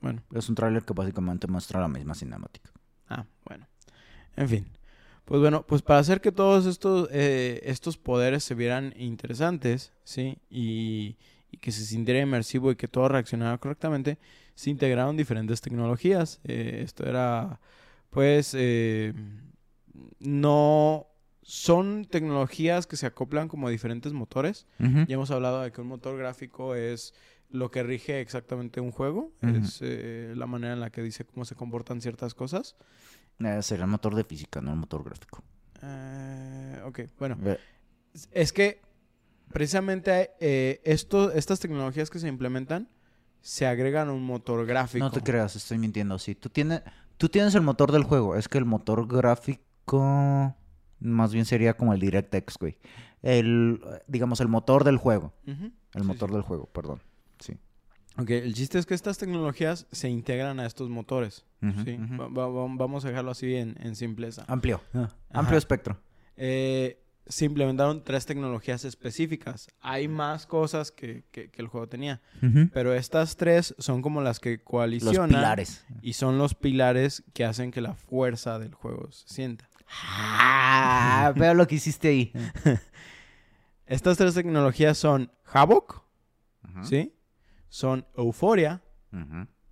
Bueno. Es un tráiler que básicamente muestra la misma cinemática. Ah, bueno. En fin. Pues bueno, pues para hacer que todos estos, eh, estos poderes se vieran interesantes, ¿sí? Y, y que se sintiera inmersivo y que todo reaccionara correctamente, se integraron diferentes tecnologías. Eh, esto era, pues eh, no son tecnologías que se acoplan como a diferentes motores. Ujú. Ya hemos hablado de que un motor gráfico es lo que rige exactamente un juego, es eh, la manera en la que dice cómo se comportan ciertas cosas. Eh, sería el motor de física, no el motor gráfico. Eh, ok, bueno, es que precisamente eh, esto, estas tecnologías que se implementan se agregan a un motor gráfico. No te creas, estoy mintiendo. Sí, tú tienes, tú tienes el motor del juego. Es que el motor gráfico más bien sería como el DirectX, güey. El, digamos, el motor del juego. El Sí, motor sí. del juego, perdón. Sí. Ok, el chiste es que estas tecnologías se integran a estos motores. ¿sí? va- va- vamos a dejarlo así en, en simpleza. Amplio. Ajá. Amplio espectro. Eh, se implementaron tres tecnologías específicas. Hay más cosas que, que- que el juego tenía. Pero estas tres son como las que Los coalicionan. pilares. Y son los pilares que hacen que la fuerza del juego se sienta. Ah, veo lo que hiciste ahí. Estas tres tecnologías son Havoc, ¿sí? Son Euphoria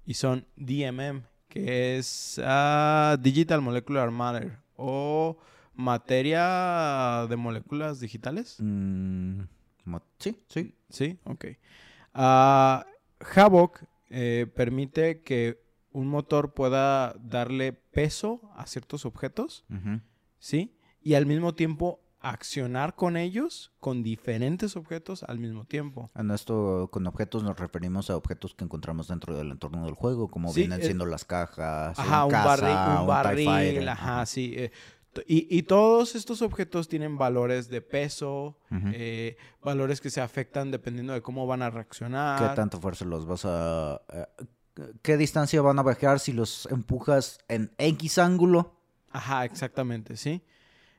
y son DMM, que es ah, Digital Molecular Matter o materia de moléculas digitales. Mm, sí, sí. Sí, ok. Ah, Havoc eh, permite que un motor pueda darle peso a ciertos objetos. ¿sí? Y al mismo tiempo accionar con ellos, con diferentes objetos al mismo tiempo. En esto, con objetos nos referimos a objetos que encontramos dentro del entorno del juego, como Sí, vienen eh, siendo las cajas, Ajá, un, casa, barril, un barril, ajá, sí. eh, y, y todos estos objetos tienen valores de peso, eh, valores que se afectan dependiendo de cómo van a reaccionar. ¿Qué tanta fuerza los vas a... eh, ¿Qué distancia van a bajar si los empujas en X ángulo? Ajá, exactamente, sí.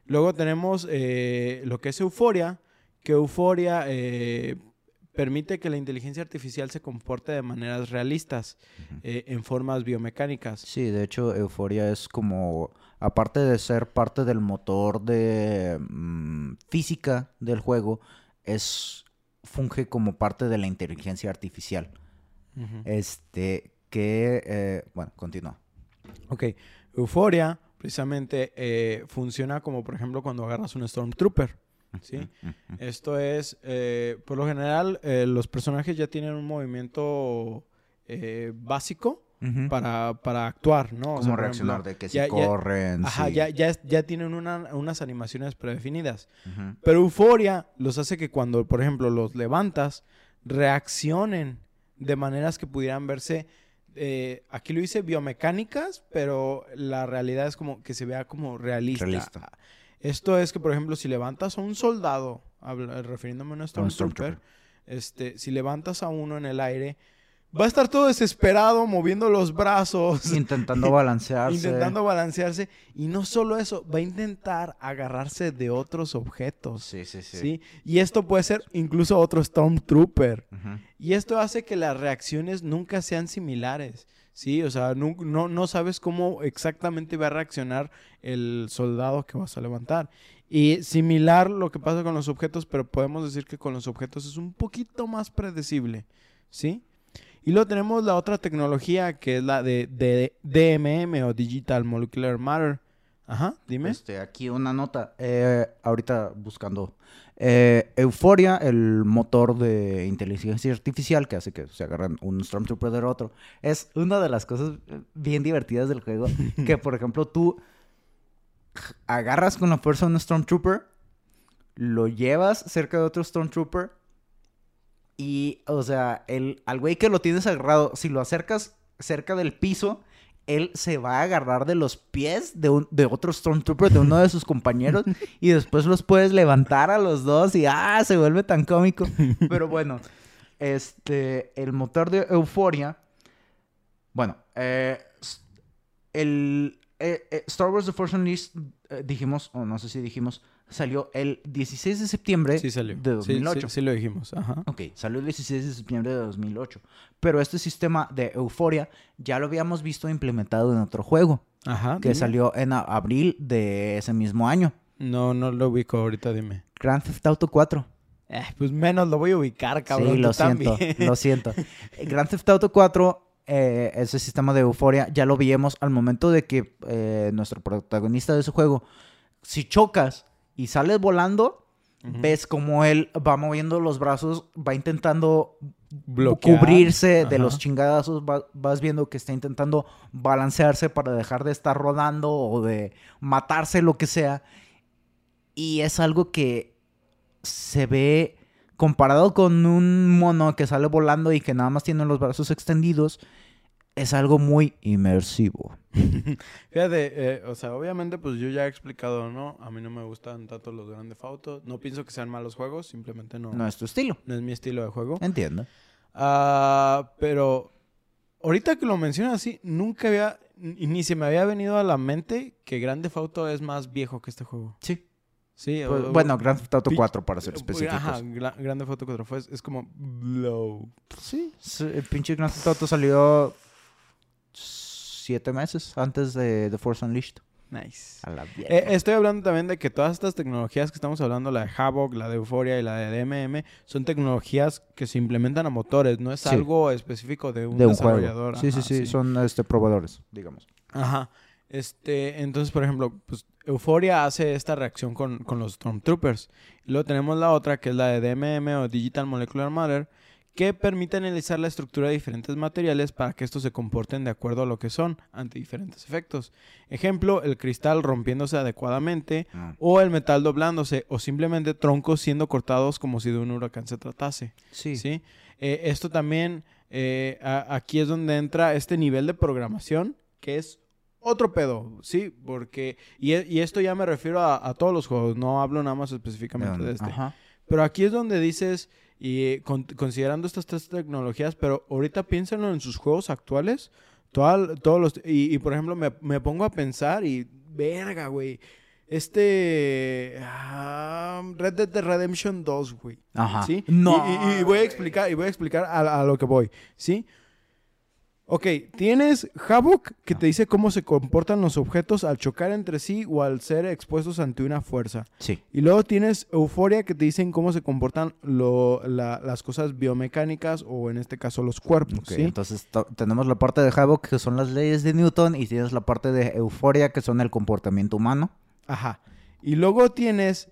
Luego tenemos eh, lo que es euforia, que euforia eh, permite que la inteligencia artificial se comporte de maneras realistas, eh, en formas biomecánicas. Sí, de hecho, Euforia es como, aparte de ser parte del motor de mm, física del juego, es funge como parte de la inteligencia artificial. Este, que, eh, bueno, continúa. Ok, euforia precisamente eh, funciona como por ejemplo cuando agarras un Stormtrooper. ¿sí? Esto es, eh, por lo general, eh, los personajes ya tienen un movimiento eh, básico para, para actuar, ¿no? O ¿Cómo sea, por reaccionar ejemplo, de que si ya- ya- corren? Ajá, ya, ya, tienen una- unas animaciones predefinidas. Pero Euforia los hace que cuando, por ejemplo, los levantas, reaccionen de maneras que pudieran verse. eh, aquí lo hice biomecánicas, pero la realidad es como que se vea como realista. Realista. Esto es que, por ejemplo, si levantas a un soldado, refiriéndome a un Stormtrooper, Stormtrooper. este, si levantas a uno en el aire, va a estar todo desesperado moviendo los brazos. Intentando balancearse. Intentando balancearse. Y no solo eso, va a intentar agarrarse de otros objetos. Sí, sí, sí. Sí. Y esto puede ser incluso otro Stormtrooper. Y esto hace que las reacciones nunca sean similares. Sí, o sea, nu- no, no sabes cómo exactamente va a reaccionar el soldado que vas a levantar. Y similar lo que pasa con los objetos, pero podemos decir que con los objetos es un poquito más predecible. ¿Sí? Y luego tenemos la otra tecnología que es la de, de DMM o Digital Molecular Matter. Ajá, dime. Este, aquí una nota. Eh, ahorita buscando. Eh, Euforia, el motor de inteligencia artificial que hace que se agarren un Stormtrooper del otro, es una de las cosas eh, bien divertidas del juego. que, por ejemplo, tú agarras con la fuerza a un Stormtrooper, lo llevas cerca de otro Stormtrooper y, o sea, el, al güey que lo tienes agarrado, si lo acercas cerca del piso, él se va a agarrar de los pies de, un, de otro Stormtrooper, de uno de sus compañeros, y después los puedes levantar a los dos y ¡ah! Se vuelve tan cómico. Pero bueno, este, el motor de Euforia, bueno, eh, el eh, eh, Star Wars The Force Unleashed, eh, dijimos, o no sé si dijimos, salió el 16 de septiembre Sí salió. de Sí, sí, 2008. sí lo dijimos. Ajá. Ok, salió el 16 de septiembre de 2008. Pero este sistema de euforia ya lo habíamos visto implementado en otro juego, Ajá. que dime. salió en abril de ese mismo año. No, no lo ubico ahorita, dime. Grand Theft Auto 4. Eh, pues menos lo voy a ubicar, cabrón. sí, lo siento, también. lo siento. Grand Theft Auto 4 eh, ese sistema de euforia ya lo veíamos al momento de que eh, nuestro protagonista de ese juego, si chocas y sales volando, ves como él va moviendo los brazos, va intentando Bloquear. cubrirse de los chingadazos, va- vas viendo que está intentando balancearse para dejar de estar rodando o de matarse, lo que sea. Y es algo que se ve comparado con un mono que sale volando y que nada más tiene los brazos extendidos, es algo muy inmersivo. Fíjate, eh, o sea, obviamente, pues yo ya he explicado, ¿no? A mí no me gustan tanto los grandes autos. No pienso que sean malos juegos, simplemente no, No es tu estilo. no es mi estilo de juego. Entiendo. Ah, pero ahorita que lo mencionas así, nunca había, ni se me había venido a la mente que Grande Auto es más viejo que este juego. Sí. Sí, Pues, o- bueno, Grand Theft Auto pi- 4 para ser específicos. Ajá, Gra- Grande Auto 4 fue, es como blow. Sí, el pinche Grand Theft Auto salió siete meses antes de The Force Unleashed. Nice. A la. Eh, estoy hablando también de que todas estas tecnologías que estamos hablando, la de Havoc, la de Euphoria y la de DMM, son tecnologías que se implementan a motores, no es Sí. algo específico de un de un juego. desarrollador. Sí, sí, sí, son este, probadores, digamos. Ajá. Este, entonces, por ejemplo, pues Euphoria hace esta reacción con, con los Stormtroopers. Y luego tenemos la otra, que es la de DMM o Digital Molecular Matter, que permite analizar la estructura de diferentes materiales para que estos se comporten de acuerdo a lo que son ante diferentes efectos. Ejemplo, el cristal rompiéndose adecuadamente, o el metal doblándose, o simplemente troncos siendo cortados como si de un huracán se tratase. Sí. ¿sí? Eh, esto también, eh, a- aquí es donde entra este nivel de programación, que es otro pedo, ¿sí? Porque, y, e- y esto ya me refiero a, a todos los juegos, no hablo nada más específicamente de este. Ajá. Pero aquí es donde dices, y eh, con- considerando estas tres tecnologías, pero ahorita piénsenlo en sus juegos actuales, toda- todos los, y, y, por ejemplo me, me pongo a pensar y, verga, güey, este, ah, Red Dead Redemption 2, güey. Ajá. ¿Sí? No. Y, y- y voy a explicar, y voy a explicar a, a lo que voy, ¿sí? Ok, tienes Havoc que te dice cómo se comportan los objetos al chocar entre sí o al ser expuestos ante una fuerza. Sí. Y luego tienes Euforia que te dicen cómo se comportan lo- la- las cosas biomecánicas o en este caso los cuerpos, Ok, ¿sí? Entonces to- tenemos la parte de Havoc, que son las leyes de Newton, y tienes la parte de Euforia, que son el comportamiento humano. Ajá. Y luego tienes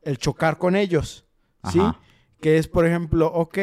el chocar con ellos, ¿sí? Ajá. Que es, por ejemplo, ok,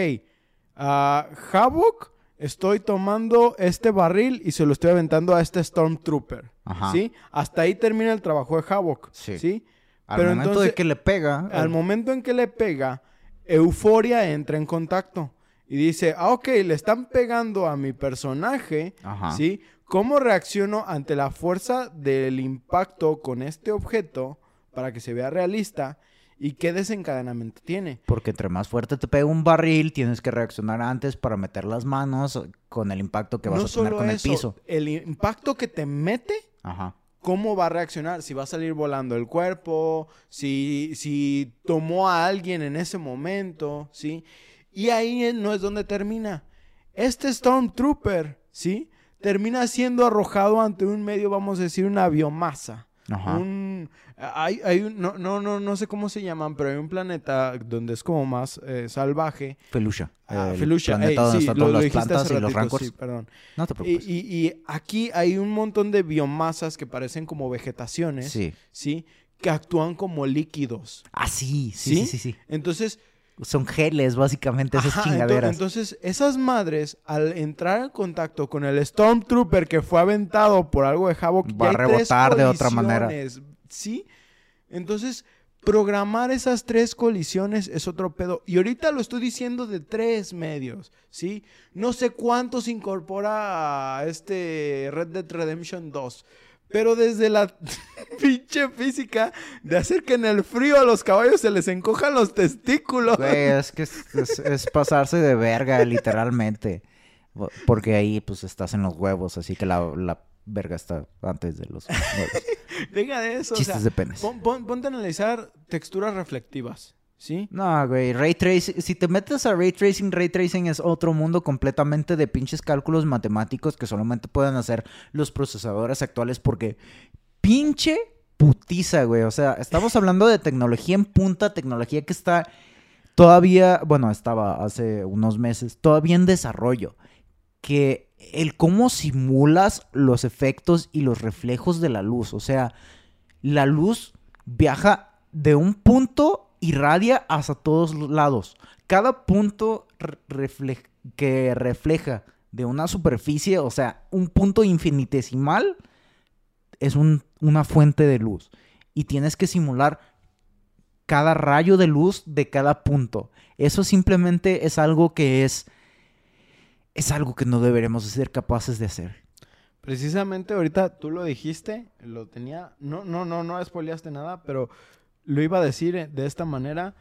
a Havoc, estoy tomando este barril y se lo estoy aventando a este Stormtrooper, Ajá. ¿sí? Hasta ahí termina el trabajo de Havoc, Sí. ¿sí? Al Pero momento entonces- de que le pega. Al momento en que le pega, Euforia entra en contacto y dice, ah, ok, le están pegando a mi personaje, Ajá. ¿sí? ¿Cómo reacciono ante la fuerza del impacto con este objeto para que se vea realista? ¿Y qué desencadenamiento tiene? Porque entre más fuerte te pega un barril, tienes que reaccionar antes para meter las manos con el impacto que vas no a tener con eso, el piso. el impacto que te mete Ajá. cómo va a reaccionar, si va a salir volando el cuerpo, si, si tomó a alguien en ese momento, ¿sí? Y ahí no es donde termina. Este Stormtrooper, ¿sí? Termina siendo arrojado ante un medio, vamos a decir, una biomasa. Ajá. Un, hay, hay un, no, no, no, no sé cómo se llaman, pero hay un planeta donde es como más eh, salvaje. Felucia. Ah, el Felucia, ey, sí, lo- lo las dijiste plantas hace y los ratito, rancors. sí, perdón. No te Y, preocupes. y- y aquí hay un montón de biomasas que parecen como vegetaciones, sí. ¿sí? Que actúan como líquidos. Ah, sí. Sí, ¿Sí? sí, sí, sí. Entonces, Son geles, básicamente, esas ajá, chingaderas. entonces esas madres, al entrar en contacto con el Stormtrooper que fue aventado por algo de Havoc, Va a rebotar de otra manera. ¿Sí? Entonces, programar esas tres colisiones es otro pedo. Y ahorita lo estoy diciendo de tres medios, ¿sí? No sé cuántos incorpora a este Red Dead Redemption 2. Pero desde la pinche física de hacer que en el frío a los caballos se les encojan los testículos. Güey, es que es, es- es pasarse de verga, literalmente. Porque ahí, pues, estás en los huevos, así que la, la verga está antes de los huevos. Deja de eso. o Chistes sea, de penes. pon- pon- ponte a analizar texturas reflectivas, ¿sí? No, güey, ray tracing, si te metes a ray tracing, ray tracing es otro mundo completamente de pinches cálculos matemáticos que solamente pueden hacer los procesadores actuales porque pinche putiza, güey. O sea, estamos hablando de tecnología en punta, tecnología que está todavía, bueno, estaba hace unos meses, todavía en desarrollo. Que el cómo simulas los efectos y los reflejos de la luz. O sea, la luz viaja de un punto y radia hacia todos lados. Cada punto que refleja de una superficie, o sea, un punto infinitesimal, es una fuente de luz. Y tienes que simular cada rayo de luz de cada punto. Eso simplemente es algo que es es algo que no deberemos ser capaces de hacer. Precisamente ahorita tú lo dijiste, lo tenía, no, no, no, no nada, pero lo iba a decir de esta manera.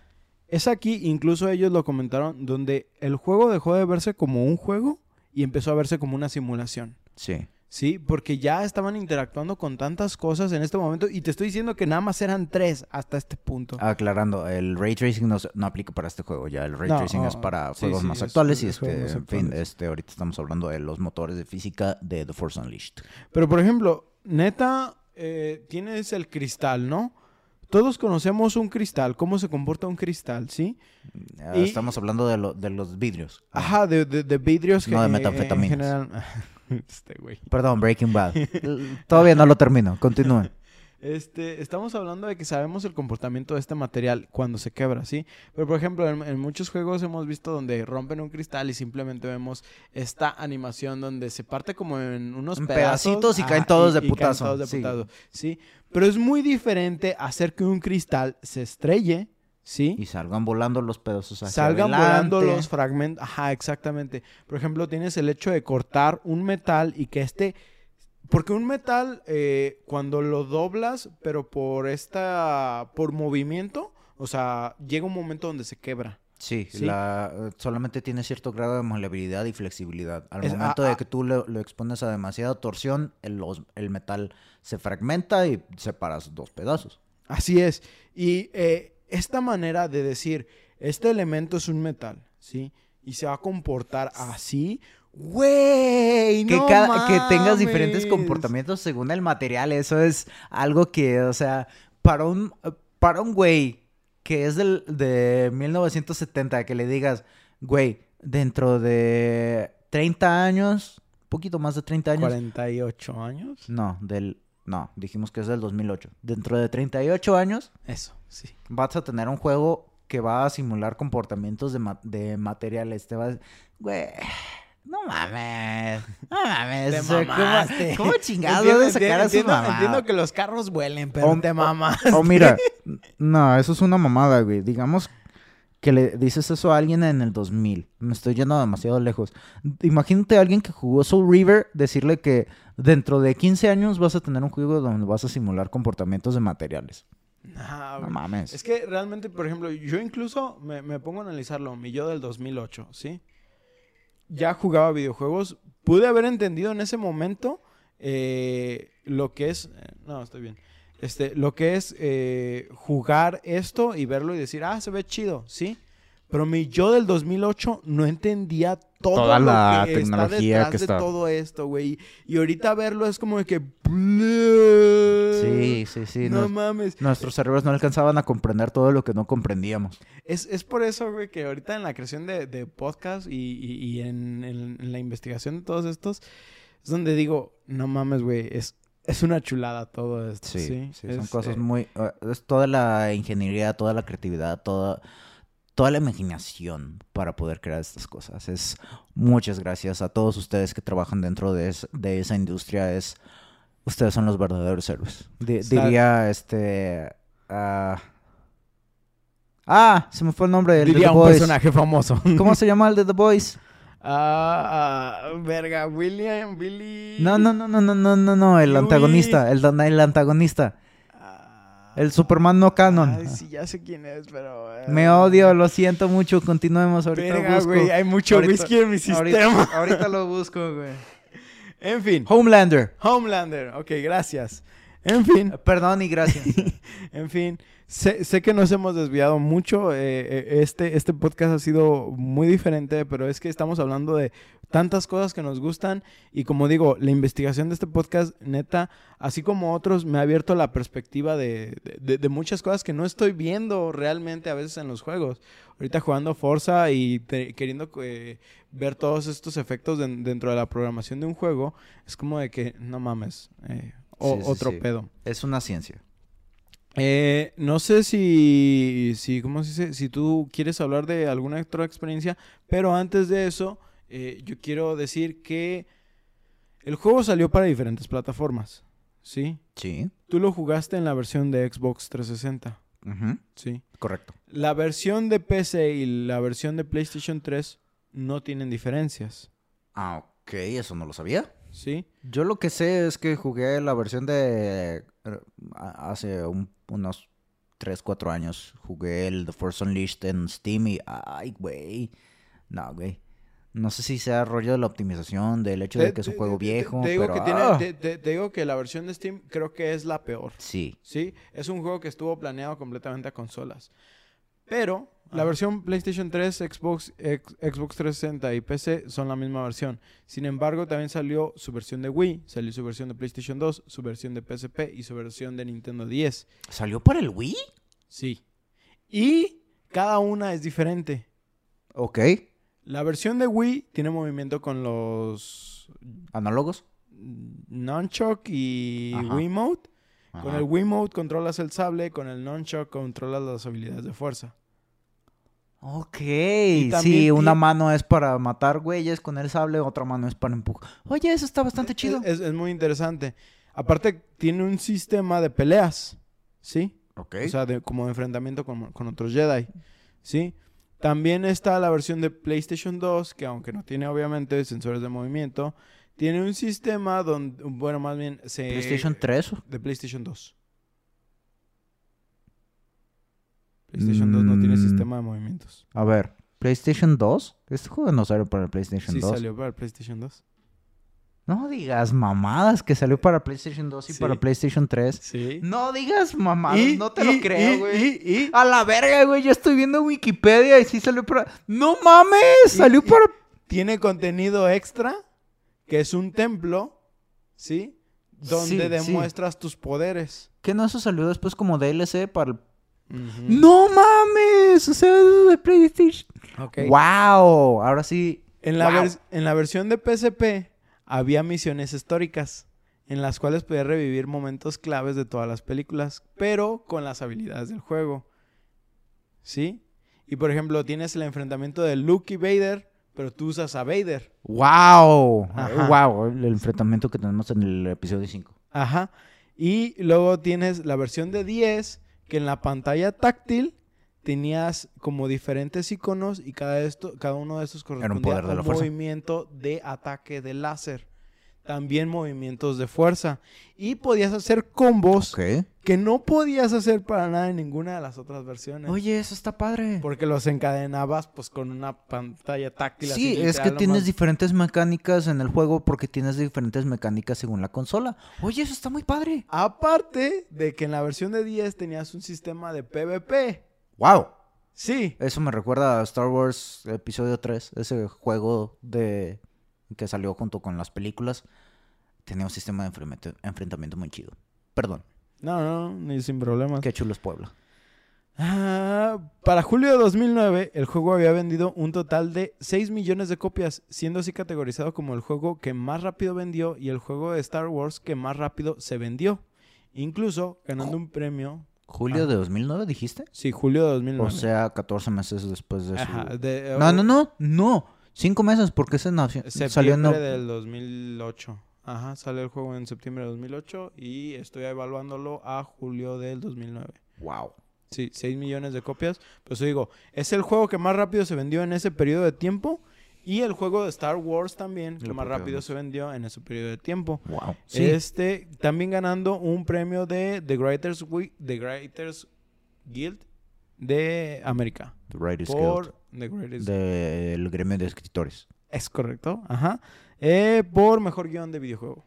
Es aquí, incluso ellos lo comentaron, donde el juego dejó de verse como un juego y empezó a verse como una simulación. Sí. Sí, porque ya estaban interactuando con tantas cosas en este momento y te estoy diciendo que nada más eran tres hasta este punto. Aclarando, el ray tracing no, aplica para este juego, ya el ray tracing es para juegos más actuales y este, en fin, este, ahorita estamos hablando de los motores de física de The Force Unleashed. Pero por ejemplo, neta, eh, tienes el cristal, ¿no? Todos conocemos un cristal, cómo se comporta un cristal, ¿sí? Ah, estamos hablando de, de, los vidrios. Ajá, de, de, vidrios no de metanfetaminas. Este güey. Perdón, Breaking Bad. Todavía no lo termino. Continúen. Este, estamos hablando de que sabemos el comportamiento de este material cuando se quebra, ¿sí? Pero por ejemplo, en, muchos juegos hemos visto donde rompen un cristal y simplemente vemos esta animación donde se parte como en unos pedacitos y caen todos de putazo. sí. Pero es muy diferente hacer que un cristal se estrelle ¿Sí? Y salgan volando los pedazos hacia Salgan volando los fragmentos. Ajá, exactamente. Por ejemplo, tienes el hecho de cortar un metal y que este... Porque un metal, eh, cuando lo doblas, pero por esta... por movimiento, o sea, llega un momento donde se quebra. Sí, La, solamente tiene cierto grado de maleabilidad y flexibilidad. Al momento de que tú lo, expones a demasiada torsión, el, el metal se fragmenta y separas dos pedazos. Así es. Y eh, esta manera de decir, este elemento es un metal, ¿sí? Y se va a comportar así, güey, que, que tengas diferentes comportamientos según el material, eso es algo que, o sea, para un, para un güey que es del, de 1970, que le digas, güey, dentro de 30 años, poquito más de 30 años. 48 años. No, del no, dijimos que es del 2008. Dentro de 38 años. Eso, sí. Vas a tener un juego que va a simular comportamientos de, de materiales. Te vas. Güey. No mames. No mames. Te ¿Cómo, chingado de sacar a su mamá? Entiendo que los carros vuelen, pero te mamas. O, mira, no, eso es una mamada, güey. Digamos que le dices eso a alguien en el 2000. Me estoy yendo demasiado lejos. Imagínate a alguien que jugó Soul River decirle que dentro de 15 años vas a tener un juego donde vas a simular comportamientos de materiales. no mames. Es que realmente, por ejemplo, yo incluso me, pongo a analizarlo, mi yo del 2008, ¿sí? Ya jugaba videojuegos. Pude haber entendido en ese momento eh, lo que es... Eh, no, estoy bien este, lo que es eh, jugar esto y verlo y decir, ah, se ve chido, ¿sí? Pero mi yo del 2008 no entendía todo Toda la tecnología está detrás de todo esto, güey. Y ahorita verlo es como de que... Sí, sí, sí. No mames. Nuestros cerebros no alcanzaban a comprender todo lo que no comprendíamos. Es, es por eso, güey, que ahorita en la creación de, de podcast y, y, en, en, la investigación de todos estos, es donde digo, no mames, güey, es es una chulada todo esto. Sí, sí, son cosas eh, muy... Eh, es toda la ingeniería, toda la creatividad, toda, toda la imaginación para poder crear estas cosas. Es muchas gracias a todos ustedes que trabajan dentro de, de esa industria. Es ustedes son los verdaderos héroes. diría este... ah, se me fue el nombre del Diría The un personaje famoso. ¿Cómo se llama el de The Boys? Ah, ah, verga, William, Billy. No, no, no, no, no, no, no, no, el antagonista, el, el antagonista. El Superman no canon. Ay, sí, ya sé quién es, pero. Eh, Me odio, lo siento mucho, continuemos ahorita. Verga, güey, hay mucho whisky en mi sistema. Ahorita, lo busco, güey. En fin. Homelander. Homelander, ok, gracias. En fin, Perdón y gracias. en fin, sé, sé que nos hemos desviado mucho. eh, eh, este, este podcast ha sido muy diferente, pero es que estamos hablando de tantas cosas que nos gustan. Y como digo, la investigación de este podcast, neta, así como otros, me ha abierto la perspectiva de, de- muchas cosas que no estoy viendo realmente a veces en los juegos. Ahorita jugando Forza y te- queriendo eh, ver todos estos efectos den- dentro de la programación de un juego, es como de que, no mames, eh, o- Sí, sí, otro sí. pedo. es una ciencia. Eh, no sé si, si, ¿cómo se dice? Si tú quieres hablar de alguna otra experiencia, pero antes de eso, eh, yo quiero decir que el juego salió para diferentes plataformas, ¿sí? Sí. Tú lo jugaste en la versión de Xbox 360, Ujú, ¿sí? Correcto. La versión de PC y la versión de PlayStation 3 no tienen diferencias, Ah, ok, eso no lo sabía. ¿sí? Yo lo que sé es que jugué la versión de... eh, hace un- unos 3, 4 años. Jugué el The Force Unleashed en Steam y... Ay, güey. No, güey. No sé si sea rollo de la optimización, del hecho de que es un juego viejo, Te, digo pero... que tiene- ¡ah! te digo que la versión de Steam creo que es la peor. Sí. Sí, es un juego que estuvo planeado completamente a consolas. Pero la versión PlayStation 3, Xbox, Xbox 360 y PC son la misma versión. Sin embargo, también salió su versión de Wii, salió su versión de PlayStation 2, su versión de PSP y su versión de Nintendo 10. ¿Salió para el Wii? Sí. Y cada una es diferente. Ok. La versión de Wii tiene movimiento con los ¿Análogos? Nunchuck y Ajá. Wiimote. Con Ajá. el Wiimote controlas el sable, con el Nunchuck controlas las habilidades de fuerza. Ok, sí, una mano es para matar güeyes con el sable, otra mano es para empujar. Oye, eso está bastante chido. Es, es muy interesante. Aparte, tiene un sistema de peleas, ¿sí? ok. O sea, de, como de enfrentamiento con, con otros Jedi, ¿sí? También está la versión de PlayStation 2, que aunque no tiene obviamente sensores de movimiento, tiene un sistema donde, bueno, más bien se... PlayStation 3. De PlayStation 2. PlayStation 2 no tiene Mm. sistema de movimientos. A ver, PlayStation 2. Este juego no salió para el PlayStation Sí 2. salió para el PlayStation 2. No digas mamadas que salió para PlayStation 2 y Sí. para PlayStation 3. Sí. No digas mamadas, Y- no te y- lo creo, güey. y- A la verga, güey, yo estoy viendo Wikipedia y sí salió para... ¡No mames! Salió para... tiene contenido extra, que es un templo, ¿sí? Donde Sí, sí. demuestras tus poderes. ¿Qué no eso salió después como DLC para el... ¡No mames! O sea, de PlayStation... Ok. ¡Wow! Ahora sí... En, la Wow. en la versión de PSP había misiones históricas en las cuales podías revivir momentos claves de todas las películas, pero con las habilidades del juego. ¿Sí? Y por ejemplo, tienes el enfrentamiento de Luke y Vader, pero tú usas a Vader. ¡Wow! Ajá. ¡Wow! El enfrentamiento que tenemos en el episodio 5. Ajá. Y luego tienes la versión de 10, que en la pantalla táctil tenías como diferentes iconos y cada, esto, cada uno de estos correspondía poder de a un movimiento de ataque de láser. También movimientos de fuerza. Y podías hacer combos Ok. que no podías hacer para nada en ninguna de las otras versiones. Oye, eso está padre. Porque los encadenabas pues con una pantalla táctil. así, Sí, es que tienes diferentes mecánicas en el juego porque tienes diferentes mecánicas según la consola. Oye, eso está muy padre. Aparte de que en la versión de 10 tenías un sistema de PvP. ¡Wow! Sí, Eso me recuerda a Star Wars Episodio 3, ese juego de que salió junto con las películas. Tenía un sistema de enfrentamiento, muy chido. Perdón, No, no, ni sin problemas. qué chulo es Puebla. Ah, para julio de 2009, el juego había vendido un total de 6 millones de copias, siendo así categorizado como el juego que más rápido vendió y el juego de Star Wars que más rápido se vendió. Incluso ganando un premio. ¿Julio Ah. de 2009 dijiste? Sí, julio de 2009. O sea, 14 meses después de su... Ajá, de- No, no, no, no. Cinco meses porque ese nació... salió en... Septiembre del 2008. Ajá, sale el juego en septiembre de 2008 y estoy evaluándolo a julio del 2009. Wow. Sí, 6 millones de copias. Pues digo, es el juego que más rápido se vendió en ese periodo de tiempo. Y el juego de Star Wars también, que Lo más rápido se vendió en ese periodo de tiempo. Wow. Sí. Este, también ganando un premio de The Writers, Wi- The Writers Guild de América. The Writers Por The Greatest Del gremio de escritores. Es correcto, ajá. Eh, por mejor guion de videojuego.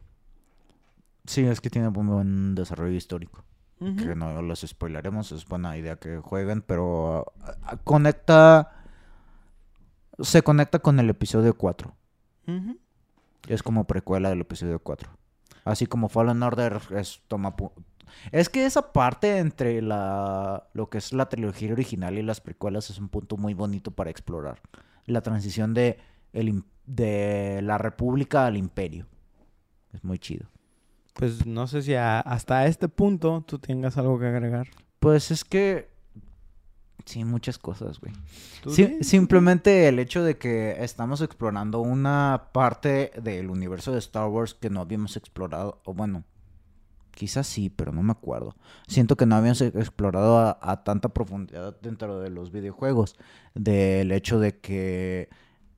Sí, es que tiene un buen desarrollo histórico. Que no los spoilaremos, es buena idea que jueguen, pero ah, ah, conecta. Se conecta con el episodio 4. Ujú. Es como precuela del episodio 4. Así como Fallen Order es toma Es que esa parte entre la lo que es la trilogía original y las precuelas es un punto muy bonito para explorar. La transición de el de la república al imperio. Es muy chido. Pues no sé si a- hasta este punto tú tengas algo que agregar. Pues es que sí muchas cosas, güey. Simplemente el hecho de que estamos explorando una parte del universo de Star Wars que no habíamos explorado, o bueno, quizás sí, pero no me acuerdo. Siento que no habíamos e- explorado a, tanta profundidad dentro de los videojuegos, del hecho de que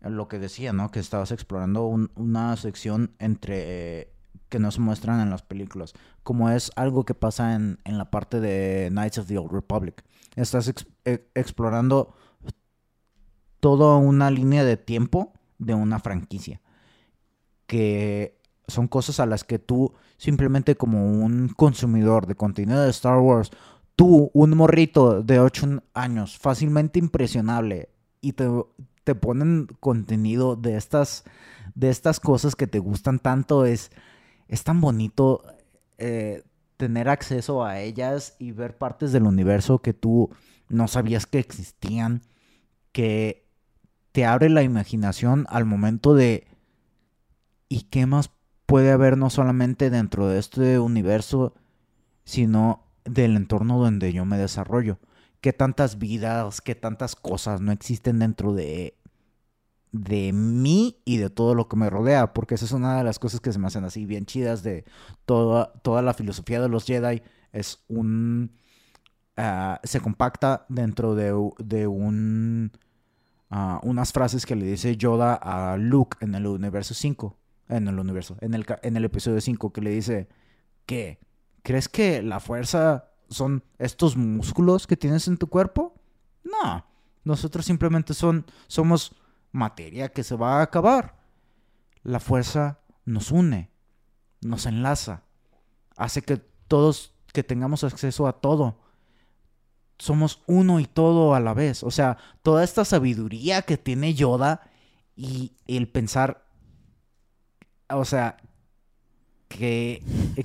lo que decía, ¿no? Que estabas explorando un- una sección entre que no se muestran en las películas, como es algo que pasa en, en la parte de Knights of the Old Republic. Estás e- explorando toda una línea de tiempo de una franquicia. Que son cosas a las que tú, simplemente como un consumidor de contenido de Star Wars, tú, un morrito de 8 años, fácilmente impresionable, y te, te ponen contenido de estas, de estas cosas que te gustan tanto, es, es tan bonito eh, tener acceso a ellas y ver partes del universo que tú no sabías que existían, que te abre la imaginación al momento de ¿y qué más puede haber no solamente dentro de este universo, sino del entorno donde yo me desarrollo? ¿Qué tantas vidas, qué tantas cosas no existen dentro de de mí y de todo lo que me rodea, porque esa es una de las cosas que se me hacen así bien chidas de toda, toda la filosofía de los Jedi. Es un ah, se compacta dentro de, de un ah, unas frases que le dice Yoda a Luke en el universo 5 en el universo en el, en el episodio 5 que le dice ¿qué? ¿crees que la fuerza son estos músculos que tienes en tu cuerpo? no nosotros simplemente son somos materia que se va a acabar la fuerza nos une nos enlaza hace que todos que tengamos acceso a todo somos uno y todo a la vez. O sea, toda esta sabiduría que tiene Yoda y el pensar, o sea, que,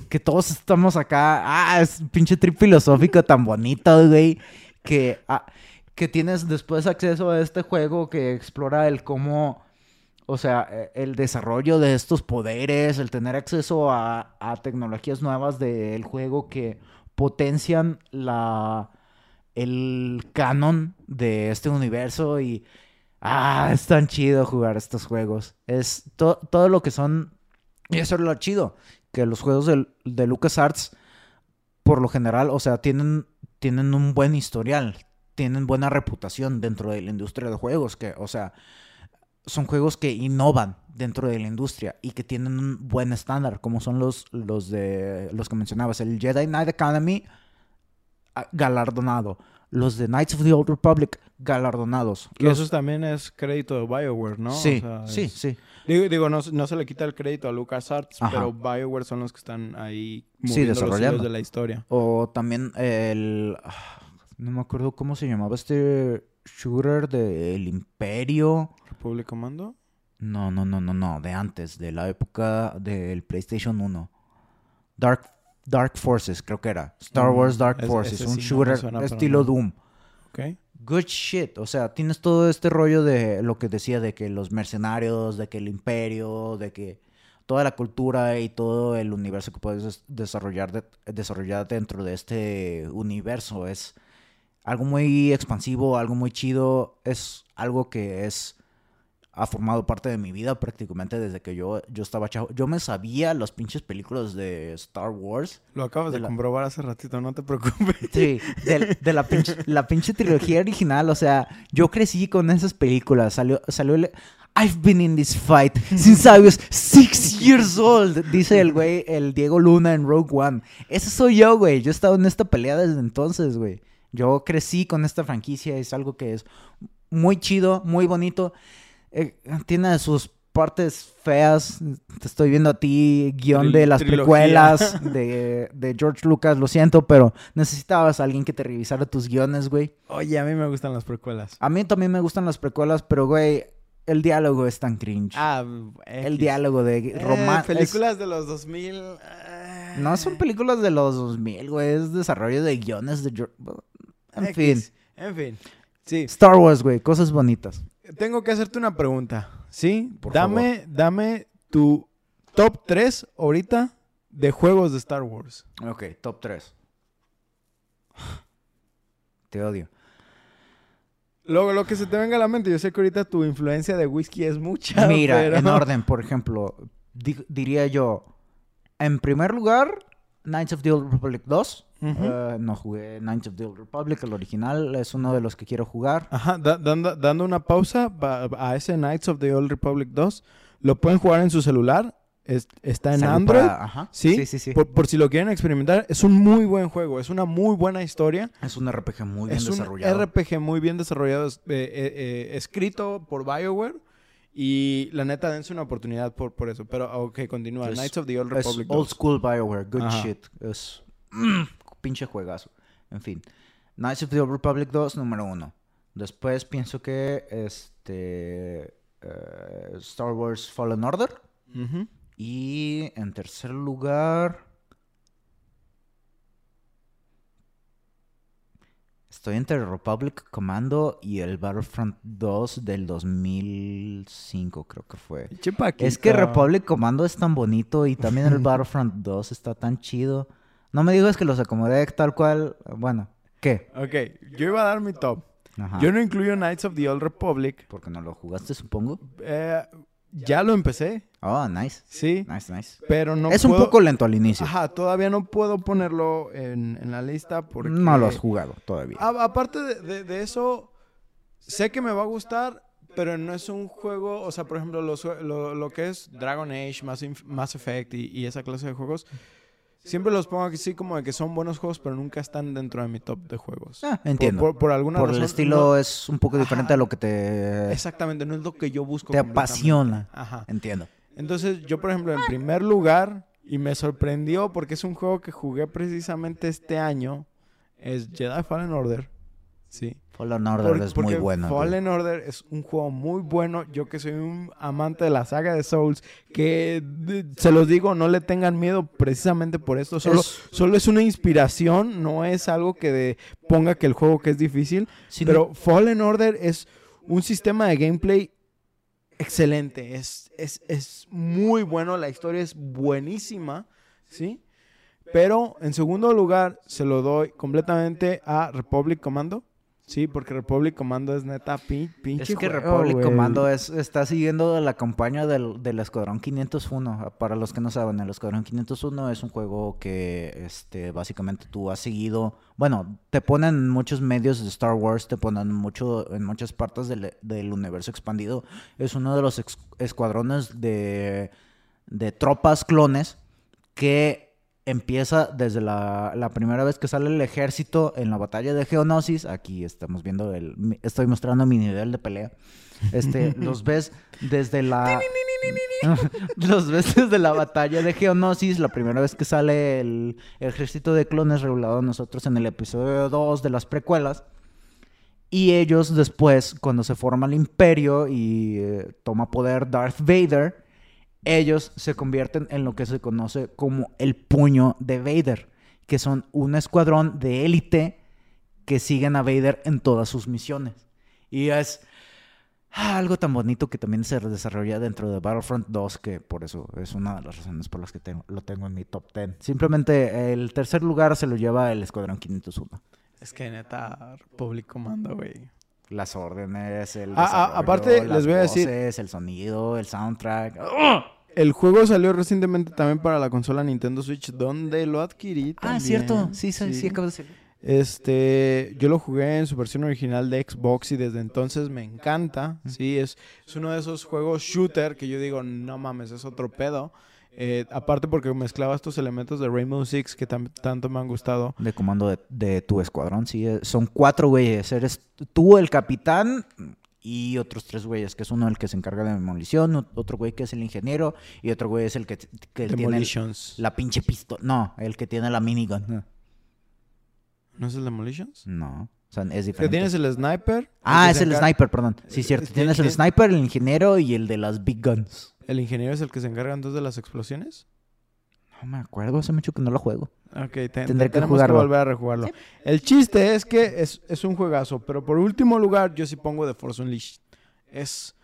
que todos estamos acá. Ah, es un pinche trip filosófico tan bonito, güey. Que, ah, que tienes después acceso a este juego que explora el cómo. O sea, eh, el desarrollo de estos poderes, el tener acceso a, a tecnologías nuevas del juego que potencian la, el canon de este universo y... Ah, es tan chido jugar estos juegos. Es to- todo lo que son... Y eso es lo chido, que los juegos del- de, LucasArts, por lo general, o sea, tienen, tienen un buen historial, tienen buena reputación dentro de la industria de juegos, que, o sea, son juegos que innovan dentro de la industria y que tienen un buen estándar, como son los, los de los que mencionabas, el Jedi Knight Academy ah, galardonado, los de Knights of the Old Republic galardonados. Que Los- eso también es crédito de BioWare, ¿no? O sí, sea, sí, es- sí. Digo, digo, no, no se le quita el crédito a LucasArts, Ajá. pero BioWare son los que están ahí Sí, moviendo los desarrollando. de la historia. O también el... ah, No me acuerdo cómo se llamaba este shooter del Imperio. ¿Republic Commando? No, no, no, no, no, de antes, de la época del PlayStation 1. Dark, Dark Forces, creo que era. Star Wars Dark Forces, un sí shooter estilo. Doom. Ok. Good shit, o sea, tienes todo este rollo de lo que decía de que los mercenarios, de que el imperio, de que toda la cultura y todo el universo que puedes des- desarrollar, de- desarrollar dentro de este universo es algo muy expansivo, algo muy chido, es algo que es ha formado parte de mi vida prácticamente desde que yo, yo estaba chavo. Yo me sabía las pinches películas de Star Wars. Lo acabas De de, la- comprobar hace ratito, no te preocupes. Sí, de, de la, pinche, la pinche trilogía original. O sea, yo crecí con esas películas. Salió, salió el... I've been in this fight since I was six years old, dice el güey, el Diego Luna en Rogue One. Ese soy yo, güey. Yo he estado en esta pelea desde entonces, güey. Yo crecí con esta franquicia. Es algo que es muy chido, muy bonito. Eh, tiene sus partes feas. Te estoy viendo a ti, guion de las trilogía. precuelas de, de George Lucas. Lo siento, pero necesitabas a alguien que te revisara tus guiones, güey. Oye, a mí me gustan las precuelas. A mí también me gustan las precuelas, pero, güey, el diálogo es tan cringe. Ah, el diálogo de Eh, romance. películas de los 2000. eh, No son películas de los 2000, güey. Es desarrollo de guiones de George... En X. fin. En fin. Sí. Star Wars, güey. Cosas bonitas. Tengo que hacerte una pregunta. ¿Sí? Por dame, dame tu top 3 ahorita de juegos de Star Wars. Ok, top 3. Te odio. Lo, lo que se te venga a la mente, yo sé que ahorita tu influencia de whisky es mucha. Mira, pero- en orden, por ejemplo, di- diría yo, en primer lugar, Knights of the Old Republic 2. Eh, no jugué Knights of the Old Republic, el original, es uno de los que quiero jugar. Ajá, da- dando, dando una pausa pa- a ese Knights of the Old Republic 2. Lo pueden jugar en su celular. es- está en Android. para- ajá. ¿sí? Sí, sí, sí. Por, por si lo quieren experimentar, es un muy buen juego. Es una muy buena historia. Es un RPG muy bien es un desarrollado. RPG muy bien desarrollado, es- eh, eh, eh, escrito por BioWare. Y la neta, dense una oportunidad por, por eso. Pero, ok, continúa. Es- Knights of the Old Es Republic old 2. school Bioware, good Ajá. shit. Es pinche juegazo. En fin. Knights of the Old Republic 2, número uno. Después pienso que este eh, Star Wars Fallen Order. Y en tercer lugar. Estoy entre Republic Commando y el Battlefront 2 del 2005, creo que fue. Es que Republic Commando es tan bonito y también el Battlefront 2 está tan chido. No me digas que los acomodé tal cual. Bueno, ¿qué? Ok, yo iba a dar mi top. Ajá. Yo no incluyo Knights of the Old Republic. Porque no lo jugaste, supongo. Eh, ya lo empecé, Oh, nice. sí. Nice, nice. Pero no es un poco lento al inicio. Ajá, todavía no puedo ponerlo en, en la lista porque... No lo has jugado todavía. A- aparte de, de- de eso, sé que me va a gustar, pero no es un juego, o sea, por ejemplo, jue- lo, lo que es Dragon Age, Mass Effect y, y esa clase de juegos, siempre los pongo así como de que son buenos juegos, pero nunca están dentro de mi top de juegos. Ah, Por- entiendo. Por, por alguna Por razón. el estilo no- es un poco diferente Ajá. a lo que te, exactamente, no es lo que yo busco. te apasiona. Ajá. Entiendo. Entonces, yo, por ejemplo, en primer lugar, y me sorprendió porque es un juego que jugué precisamente este año, es Jedi Fallen Order. Sí. Fallen Order es muy bueno. güey. Fallen Order es un juego muy bueno. Yo que soy un amante de la saga de Souls, que se los digo, no le tengan miedo precisamente por esto. Solo Es- solo es una inspiración, no es algo que de- ponga que el juego que es difícil. Si no- pero Fallen Order es un sistema de gameplay excelente. Es, es, es muy bueno, la historia es buenísima, ¿sí? Pero en segundo lugar se lo doy completamente a Republic Commando. Sí, porque Republic Commando es neta pin- pinche es que juego, Republic güey. Commando es, está siguiendo la campaña del, del Escuadrón 501. Para los que no saben, el Escuadrón 501 es un juego que este, básicamente tú has seguido. Bueno, te ponen en muchos medios de Star Wars, te ponen mucho, en muchas partes del, del universo expandido. Es uno de los ex- escuadrones de, de tropas clones que empieza desde la, la primera vez que sale el ejército en la batalla de Geonosis. Aquí estamos viendo el. Estoy mostrando mi nivel de pelea. Este, los ves desde la. los ves desde la batalla de Geonosis, la primera vez que sale el ejército de clones regulado a nosotros en el episodio 2 de las precuelas. Y ellos después, cuando se forma el imperio y eh, toma poder Darth Vader, ellos se convierten en lo que se conoce como el puño de Vader, que son un escuadrón de élite que siguen a Vader en todas sus misiones. Y es algo tan bonito que también se desarrolla dentro de Battlefront 2, que por eso es una de las razones por las que tengo- lo tengo en mi top 10. Simplemente el tercer lugar se lo lleva el Escuadrón 501. Es que neta, Republic Commando, güey. Las órdenes, el Ah, ah, aparte, las les voy a decir- el sonido, el soundtrack. El juego salió recientemente también para la consola Nintendo Switch, donde lo adquirí. Ah, también. cierto. Sí, sí, sí, acabo de decir. Este, yo lo jugué en su versión original de Xbox y desde entonces me encanta. Sí, es, es uno de esos juegos shooter que yo digo, no mames, es otro pedo. Eh, aparte porque mezclaba estos elementos de Rainbow Six que tanto me han gustado. De comando de, de tu escuadrón, sí. eh, Son cuatro güeyes. Eres tú el capitán y otros tres güeyes, que es uno el que se encarga de demolición, otro güey que es el ingeniero y otro güey es el que, que tiene el- la pinche pistola. No, el que tiene la minigun. ¿No es el Demolitions? No, o sea, es diferente. tienes el sniper. Ah, es el sniper, perdón. Sí, Eh, cierto. Tienes el sniper, el ingeniero y el de las big guns. ¿El ingeniero es el que se encarga entonces de las explosiones? No me acuerdo, hace mucho que no lo juego. Ok, te- Tendré que jugarlo. que volver a rejugarlo. El chiste es que es, es un juegazo, pero por último lugar yo sí pongo The Force Unleashed. Es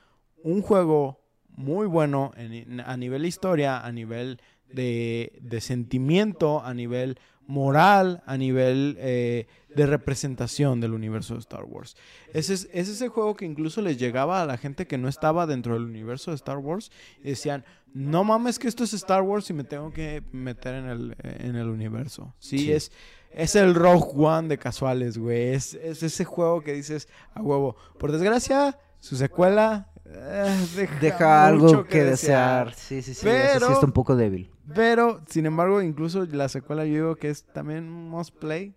un juego muy bueno en- a nivel historia, a nivel de, de sentimiento, a nivel moral, a nivel eh, de representación del universo de Star Wars. Es, es, es ese juego que incluso les llegaba a la gente que no estaba dentro del universo de Star Wars y decían, no mames que esto es Star Wars y me tengo que meter en el, en el universo. Sí, Sí. Es, es el Rogue One de casuales, güey. Es, es ese juego que dices a huevo. Por desgracia, su secuela eh, deja, Deja algo que, desear. Sí, sí, sí. ese sí Pero- está un poco débil. Pero, sin embargo, incluso la secuela yo digo que es también must play.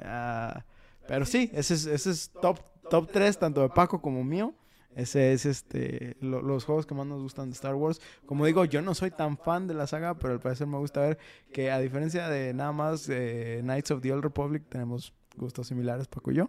Ah, pero sí, ese es, ese es top, top 3, tanto de Paco como mío. Ese es este lo- los juegos que más nos gustan de Star Wars. Como digo, yo no soy tan fan de la saga, pero al parecer me gusta ver que a diferencia de nada más eh, Knights of the Old Republic, tenemos gustos similares, Paco y yo.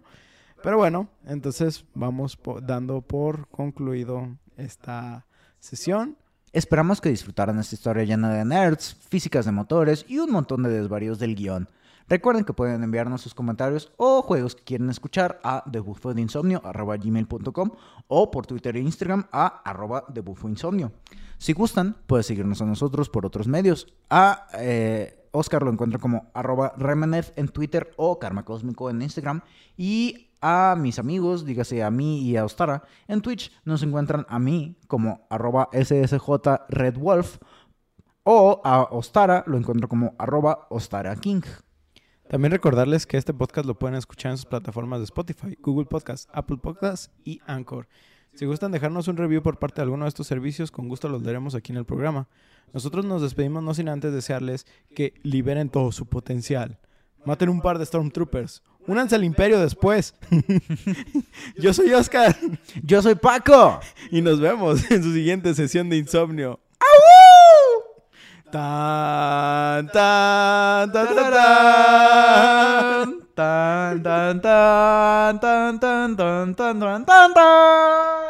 Pero bueno, entonces vamos dando por concluido esta sesión. Esperamos que disfrutaran esta historia llena de nerds, físicas de motores y un montón de desvaríos del guion. Recuerden que pueden enviarnos sus comentarios o juegos que quieren escuchar a thebufodeinsomnio.com o por Twitter e Instagram a arroba thebufoinsomnio. Si gustan, pueden seguirnos a nosotros por otros medios. A eh, Oscar lo encuentro como arroba Remenef en Twitter o Karma Cósmico en Instagram. Y a mis amigos, dígase a mí y a Ostara, en Twitch nos encuentran a mí como arroba SSJ Red Wolf o a Ostara lo encuentro como arroba Ostara King. También recordarles que este podcast lo pueden escuchar en sus plataformas de Spotify, Google Podcast, Apple Podcast y Anchor. Si gustan dejarnos un review por parte de alguno de estos servicios, con gusto los leeremos aquí en el programa. Nosotros nos despedimos no sin antes desearles que liberen todo su potencial. Maten un par de Stormtroopers. Únanse al imperio después. Yo soy Oscar Yo soy Paco. y nos vemos en su siguiente sesión de insomnio. Tan, tan, tan, tan, tan. Tan, tan, tan, tan, tan, tan, tan, tan, tan, tan.